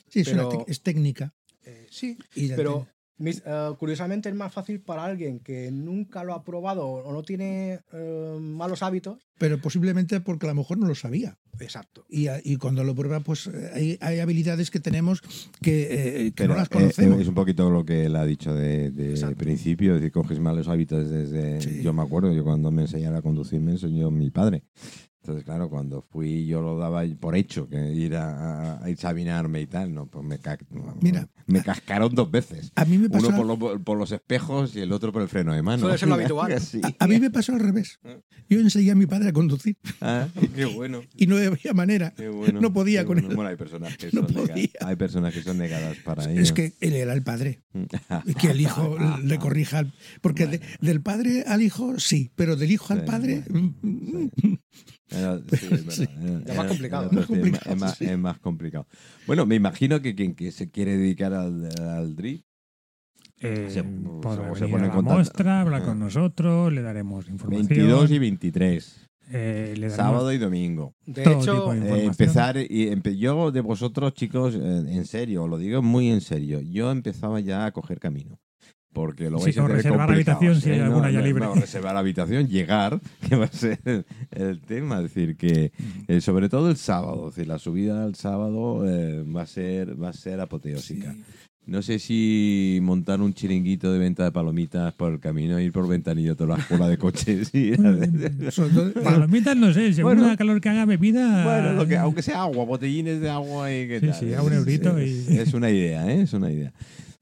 Sí, es, una técnica. Eh, sí, y pero mis- eh, curiosamente es más fácil para alguien que nunca lo ha probado o no tiene malos hábitos. Pero posiblemente porque a lo mejor no lo sabía. Exacto. Y, a- y cuando lo prueba, pues eh, hay, hay habilidades que tenemos que, eh, que Pero, no las eh, conocemos. es un poquito lo que él ha dicho de, de principio, es decir, coges malos hábitos desde... Sí. Yo me acuerdo, yo cuando me enseñara a conducir me enseñó mi padre. Entonces, claro, cuando fui yo lo daba por hecho, que ir a, a examinarme y tal, no, pues me, ca- Mira. me cascaron dos veces. a mí me pasó, Uno por, lo- por los espejos y el otro por el freno de mano. Suele ser lo habitual. Sí. a, a mí me pasó al revés. Yo enseñé a mi padre a conducir Ah, qué bueno. y no había manera. Qué bueno, No podía qué con bueno. él. Bueno, hay personas que No son podía. hay personas que son negadas para ello. Es que él era el padre. Y que el hijo le corrija. al- Porque de- del padre al hijo sí, pero del hijo al Sí, padre. bueno. Era- sí, es verdad. Sí. Era- Es más complicado. era- Más complicado, es, más, es complicado. Bueno, me imagino que quien que se quiere dedicar al, al drift, Eh, Se- podrá se venir pone a en la contacto. muestra, hablar Ah. con nosotros, le daremos información. 22 y 23, eh, le sábado y domingo. De Todo hecho, tipo de Eh, empezar, y empe- yo de vosotros, chicos, eh, en serio, lo digo muy en serio, yo empezaba ya a coger camino. Porque lo Sí, vais a o tener reservar habitación si hay alguna ya libre. no, reservar habitación, llegar, que va a ser el, el tema. Es decir, que eh, sobre todo el sábado, es decir, la subida al sábado eh, va a ser va a ser apoteósica. sí. No sé si montar un chiringuito de venta de palomitas por el camino, ir por ventanillo toda la escuela de coches. y- Mm, Palomitas, no sé, según Bueno. la calor que haga bebida. Bueno, lo que, aunque sea agua, botellines de agua y qué Sí, tal. sí, a Es- un eurito es, y- es una idea, ¿eh? Es una idea.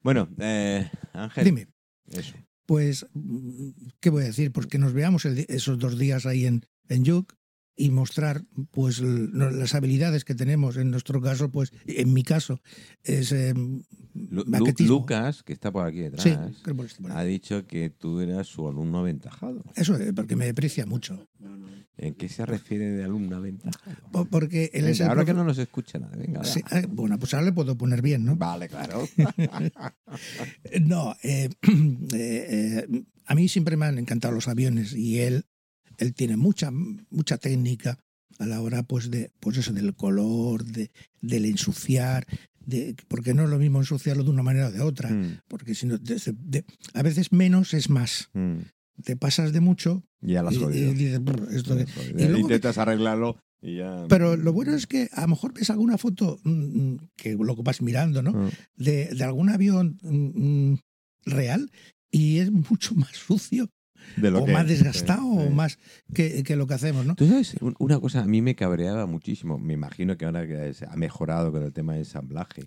Bueno, eh, Ángel. Dime. Eso. Pues, ¿qué voy a decir? Pues que nos veamos el esos dos días ahí en, en Yuc y mostrar pues las habilidades que tenemos. En nuestro caso, pues, en mi caso, es eh, maquetismo. Lucas, que está por aquí detrás, Sí, por este- por ha dicho que tú eras su alumno aventajado. Eso, eh, porque me aprecia mucho. ¿En qué se refiere de alumno aventajado? Po- Porque él es Venga, el ahora que no nos escucha nada, venga. Sí, eh, bueno, pues ahora le puedo poner bien, ¿no? Vale, claro. No, eh, eh, eh, a mí siempre me han encantado los aviones y él, él tiene mucha, mucha técnica a la hora pues de pues eso del color, de, del ensuciar, de, porque no es lo mismo ensuciarlo de una manera o de otra, Mm, porque si no, de- de- a veces menos es más. mm. Te pasas de mucho Ya las y, jodido. y dices, "Brr, esto Ya que-". las y luego- Intentas arreglarlo y ya. Pero lo bueno es que a lo mejor ves alguna foto mm, que lo que vas mirando, ¿no? Mm. de, de algún avión real y es mucho más sucio De lo o que- más desgastado sí, sí. o más que, que lo que hacemos, ¿no? Tú sabes, una cosa a mí me cabreaba muchísimo. Me imagino que ahora que se ha mejorado con el tema de ensamblaje.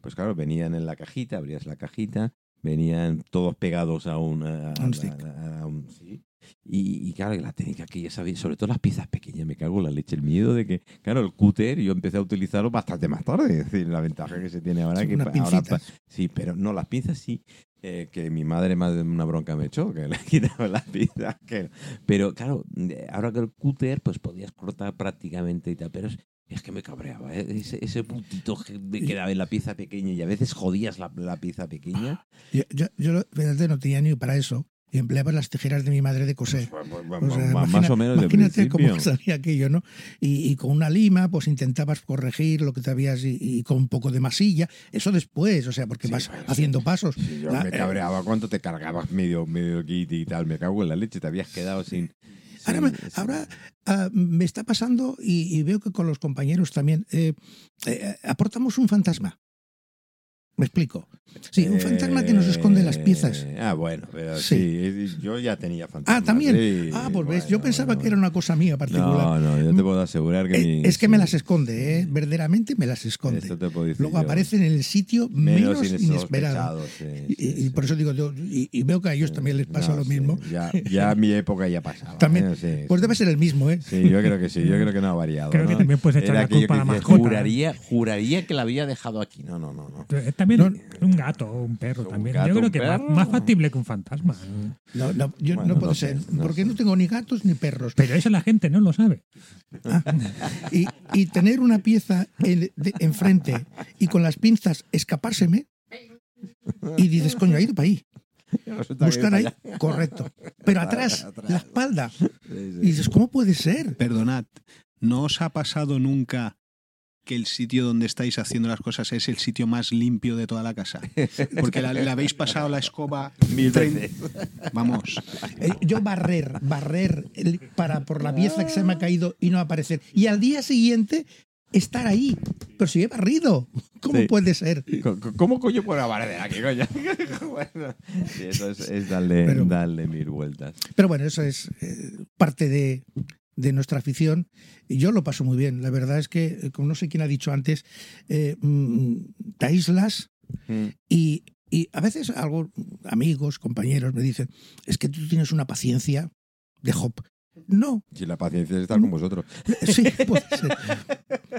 Pues claro, venían en la cajita, abrías la cajita, venían todos pegados a un, a, A un stick. a- a un- sí. Y, y claro, la técnica que ya sabía, sobre todo las piezas pequeñas, me cago en la leche. El miedo de que, claro, el cúter yo empecé a utilizarlo bastante más tarde. Es decir, la ventaja que se tiene ahora Son que ahora. Sí, pero no, las pinzas sí. eh, que mi madre más de una bronca me echó, que le quitaba las pinzas. Que... Pero claro, ahora que el cúter, pues podías cortar prácticamente y tal. Pero es, Es que me cabreaba, ¿eh? ese, ese puntito que me quedaba en la pieza pequeña y a veces jodías la, la pieza pequeña. Yo, yo, yo fíjate, no tenía ni para eso y empleaba las tijeras de mi madre de coser. Pues, pues, O pues, sea, más imagina- o menos de Imagínate cómo salía aquello, ¿no? Y, y con una lima, pues intentabas corregir lo que te habías y, y con un poco de masilla. Eso después, o sea, porque Sí, vas bueno, haciendo pasos. Sí, yo La- me eh, cabreaba cuando te cargabas medio, medio kit y tal. Me cago en la leche, te habías quedado sin. Ahora, me- ahora, ah, me está pasando y, y veo que con los compañeros también eh, eh, aportamos un fantasma. Me explico. Sí, un fantasma que nos esconde las piezas. Eh, Ah, bueno, pero Sí. yo ya tenía fantasmas. Ah, también. sí, Ah, pues ves, yo pensaba bueno. que era una cosa mía particular. No, no, yo te puedo asegurar que. Eh, mi- es que me las esconde, ¿eh? verdaderamente me las esconde. Esto te puedo decir Luego yo. aparecen en el sitio menos, inesperado. insospechado, sí, Y, por eso digo, yo, y, y veo que a ellos también les pasa No, lo sí, mismo. Ya, ya mi época ya pasaba. También, ¿eh? Sí, Pues sí. debe ser el mismo, ¿eh? Sí, yo creo que sí, yo creo que no ha variado. Creo que también puedes echar Era la culpa a la mascota. Juraría, juraría que la había dejado aquí. No, no, no. no. También No. un gato o un perro Un también. gato, Yo creo que más, perro. más factible que un fantasma. No, no, yo Bueno, no puedo ser, no porque no tengo ni gatos ni perros. Pero eso la gente no lo sabe. Y, y tener una pieza en- enfrente y con las pinzas escapárseme y dices, coño, ha ido para ahí. Buscar ahí, correcto. Pero atrás, Atrás. la espalda. Sí, sí. Y dices, ¿cómo puede ser? Perdonad, ¿no os ha pasado nunca que el sitio donde estáis haciendo las cosas es el sitio más limpio de toda la casa? Porque la- le habéis pasado la escoba Mil veces. Vamos. Eh, Yo barrer, barrer el- para por la pieza que se me ha caído y no aparecer. Y al día siguiente estar ahí. Pero si he barrido, ¿cómo Sí. puede ser? ¿Cómo coño puedo barrer aquí, coño? bueno, sí, eso es, es darle, Pero- darle mil vueltas. Pero bueno, eso es eh, parte de, de nuestra afición. Y yo lo paso muy bien. La verdad es que, eh, como no sé quién ha dicho antes, eh, mm, te aíslas Mm. y, y a veces algo, amigos, compañeros me dicen, es que tú tienes una paciencia de Job. No, Si la paciencia es estar con vosotros. sí, puede ser.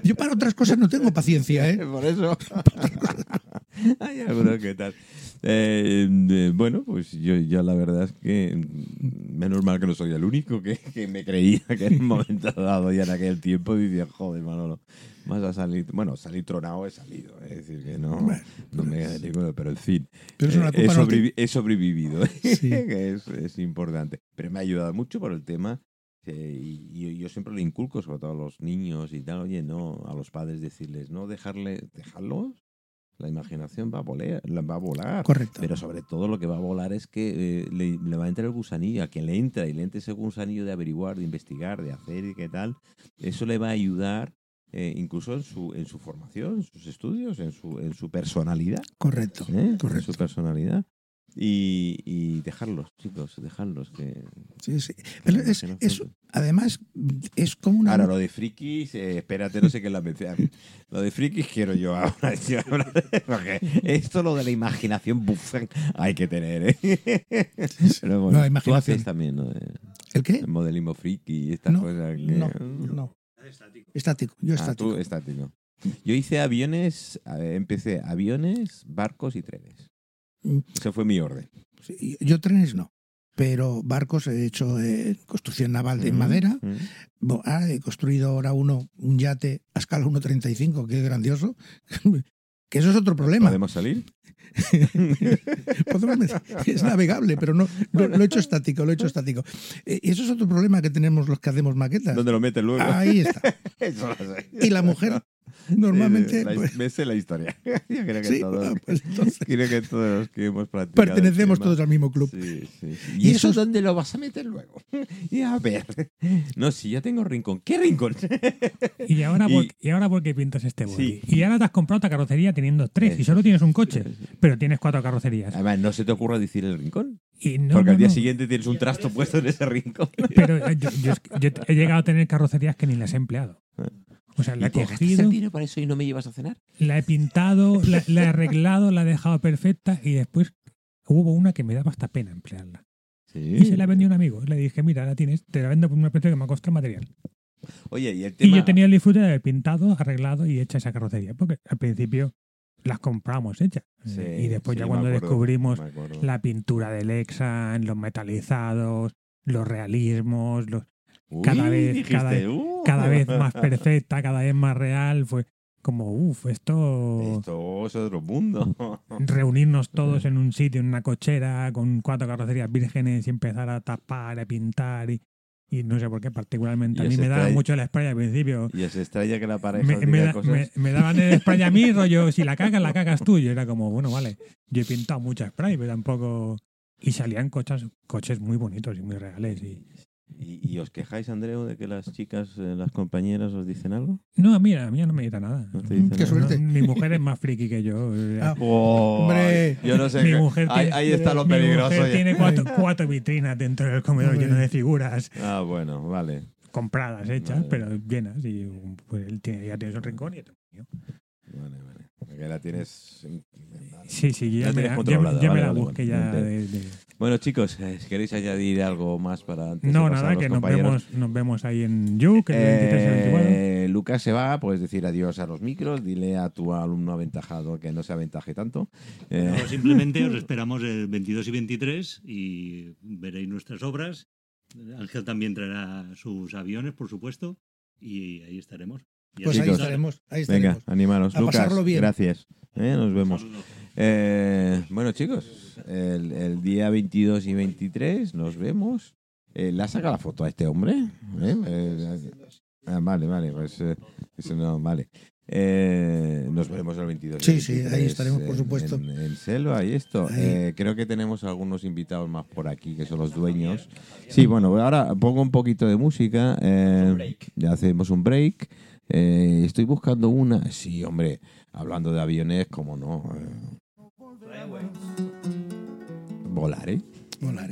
Yo para otras cosas no tengo paciencia, ¿eh? Por eso. Hay algunos que tal. Eh, eh, bueno, pues yo, yo la verdad es que mm, menos mal que no soy el único que, que me creía que en un momento dado y en aquel tiempo decía, joder, Manolo, más a salir, bueno, salir tronado he salido, es decir, que no, Bueno, no me digo, pero en fin, Pero eh, he, culpa no te- sobrevi- he sobrevivido, Sí. que es, es importante. Pero me ha ayudado mucho por el tema eh, y, y yo siempre le inculco, sobre todo a los niños y tal, oye, no, a los padres decirles, no dejarle, dejarlos, la imaginación va a volar, la va a volar. Correcto. Pero sobre todo lo que va a volar es que eh, le, le va a entrar el gusanillo, a quien le entra y le entra ese gusanillo de averiguar, de investigar, de hacer y qué tal, eso le va a ayudar eh, incluso en su, en su formación, en sus estudios, en su, en su personalidad. Correcto. ¿eh? En Correcto. su personalidad. Y, y dejarlos, chicos, dejarlos. Que, Sí, sí. Pero es, es- además, es como una. Ahora, lo de frikis, eh, espérate, no sé qué la mención. Lo de frikis quiero yo ahora. yo ahora, porque esto, lo de la imaginación, buf, hay que tener, ¿eh? Pero bueno, No, tú imaginación. haces también, ¿no? ¿El qué? El modelismo friki y estas No, cosas. que- No, no. Estático. Yo Ah, estático. tú estático. Yo hice aviones, a ver, empecé aviones, barcos y trenes. Ese fue mi orden. Sí, Yo trenes no. Pero barcos he hecho eh, construcción naval de madera. ah, he construido ahora uno, un yate a escala 1.35, que es grandioso. que eso es otro problema. ¿Podemos salir? Podemos- es navegable, pero no, no- lo he hecho estático, lo he hecho estático. Eh, Y eso es otro problema que tenemos los que hacemos maquetas. ¿Dónde lo metes luego? Ahí está. Y la mujer normalmente... Eh, la- pues, me sé la historia. Yo creo que sí, todos. ah, pues entonces, Creo que todos los que hemos practicado. pertenecemos tema- todos al mismo club. Sí, sí, sí. Y ¿Y, eso esos- dónde lo vas a meter luego? Y a ver. No, si ya tengo rincón. ¿Qué rincón? Y ahora, Y- por, y ahora ¿por qué pintas este body? Sí. Y ahora te has comprado otra carrocería teniendo tres y solo tienes un coche, pero tienes cuatro carrocerías. Además, no se te ocurra decir el rincón. Y no, porque no, al día no. siguiente tienes un trasto puesto en ese rincón. Pero eh, yo, yo es que- yo he llegado a tener carrocerías que ni las he empleado. O sea, la ¿Y he cogido, dinero para eso y no me llevas a cenar? la he pintado, la, la he arreglado, la he dejado perfecta y después hubo una que me daba hasta pena emplearla. Sí. Y se la vendí a un amigo. Le dije, mira, la tienes, te la vendo por un precio que me ha costado el material. Oye, y el Y tema. yo tenía el disfrute de haber pintado, arreglado y hecha esa carrocería. Porque al principio las compramos hechas. Sí, y después sí, ya cuando acuerdo, descubrimos la pintura del Lexan, los metalizados, los realismos, los... Uy, cada vez- dijiste, cada- "Uh". cada vez más perfecta, cada vez más real. Fue como, uff, esto. Esto es otro mundo. Reunirnos todos en un sitio, en una cochera, con cuatro carrocerías vírgenes y empezar a tapar, a pintar. Y, y no sé por qué, particularmente. A mí me daba mucho el spray al principio. y se extraña que la pareja Me, da- cosas. me- me daban el spray a mí, rollo, si la cagas, la cagas tú. Yo era como, bueno, vale, yo he pintado mucho spray, pero tampoco. Y salían coches, coches muy bonitos y muy reales. Y... ¿Y, y os quejáis, Andreu, de que las chicas, eh, las compañeras os dicen algo? No, a mí, a mí no me dice nada. ¿No te dicen Qué nada? suerte. No, mi mujer es más friki que yo. Ah, Oh, Hombre. yo no sé. Mi qué- mujer ahí, ahí está lo Mi peligroso. mujer ya. tiene cuatro, cuatro vitrinas dentro del comedor Hombre. lleno de figuras Ah, bueno, vale. compradas, hechas, Vale. pero llenas. Y pues él tiene, ya tiene su rincón y otro mío. Vale, vale. Porque la tienes. en- Sí, sí, ya, me, la- ya, ya me vale, la vale, busqué vale. ya. Vale. de- de- Bueno, chicos, eh, si queréis añadir algo más para antes de No, pasar a nada, los que nos vemos, nos vemos ahí en el 23 y el 24. Eh, Lucas se va, puedes decir adiós a los micros, dile a tu alumno aventajado que no se aventaje tanto. Eh, No, simplemente os esperamos el 22 y 23 y veréis nuestras obras. Ángel también traerá sus aviones, por supuesto, y ahí estaremos. Y Pues ahí Chicos. estaremos. Ahí venga, estaremos. animaros. A Lucas, pasarlo bien. gracias. Eh, nos vemos. Saludos. Eh, bueno, chicos, el, el día 22 y 23 nos vemos. Eh, ¿Le has sacado la foto a este hombre? ¿Eh? Eh, ah, vale, vale, pues eh, eso no, vale. Eh, nos veremos el 22. y Sí, sí, ahí 23 estaremos, por supuesto. En, en Selva y esto. Ahí. Eh, creo que tenemos algunos invitados más por aquí, que son los dueños. Sí, bueno, ahora pongo un poquito de música. eh, ya hacemos un break. Eh, estoy buscando una. Sí, hombre, hablando de aviones, como no. Eh, volar,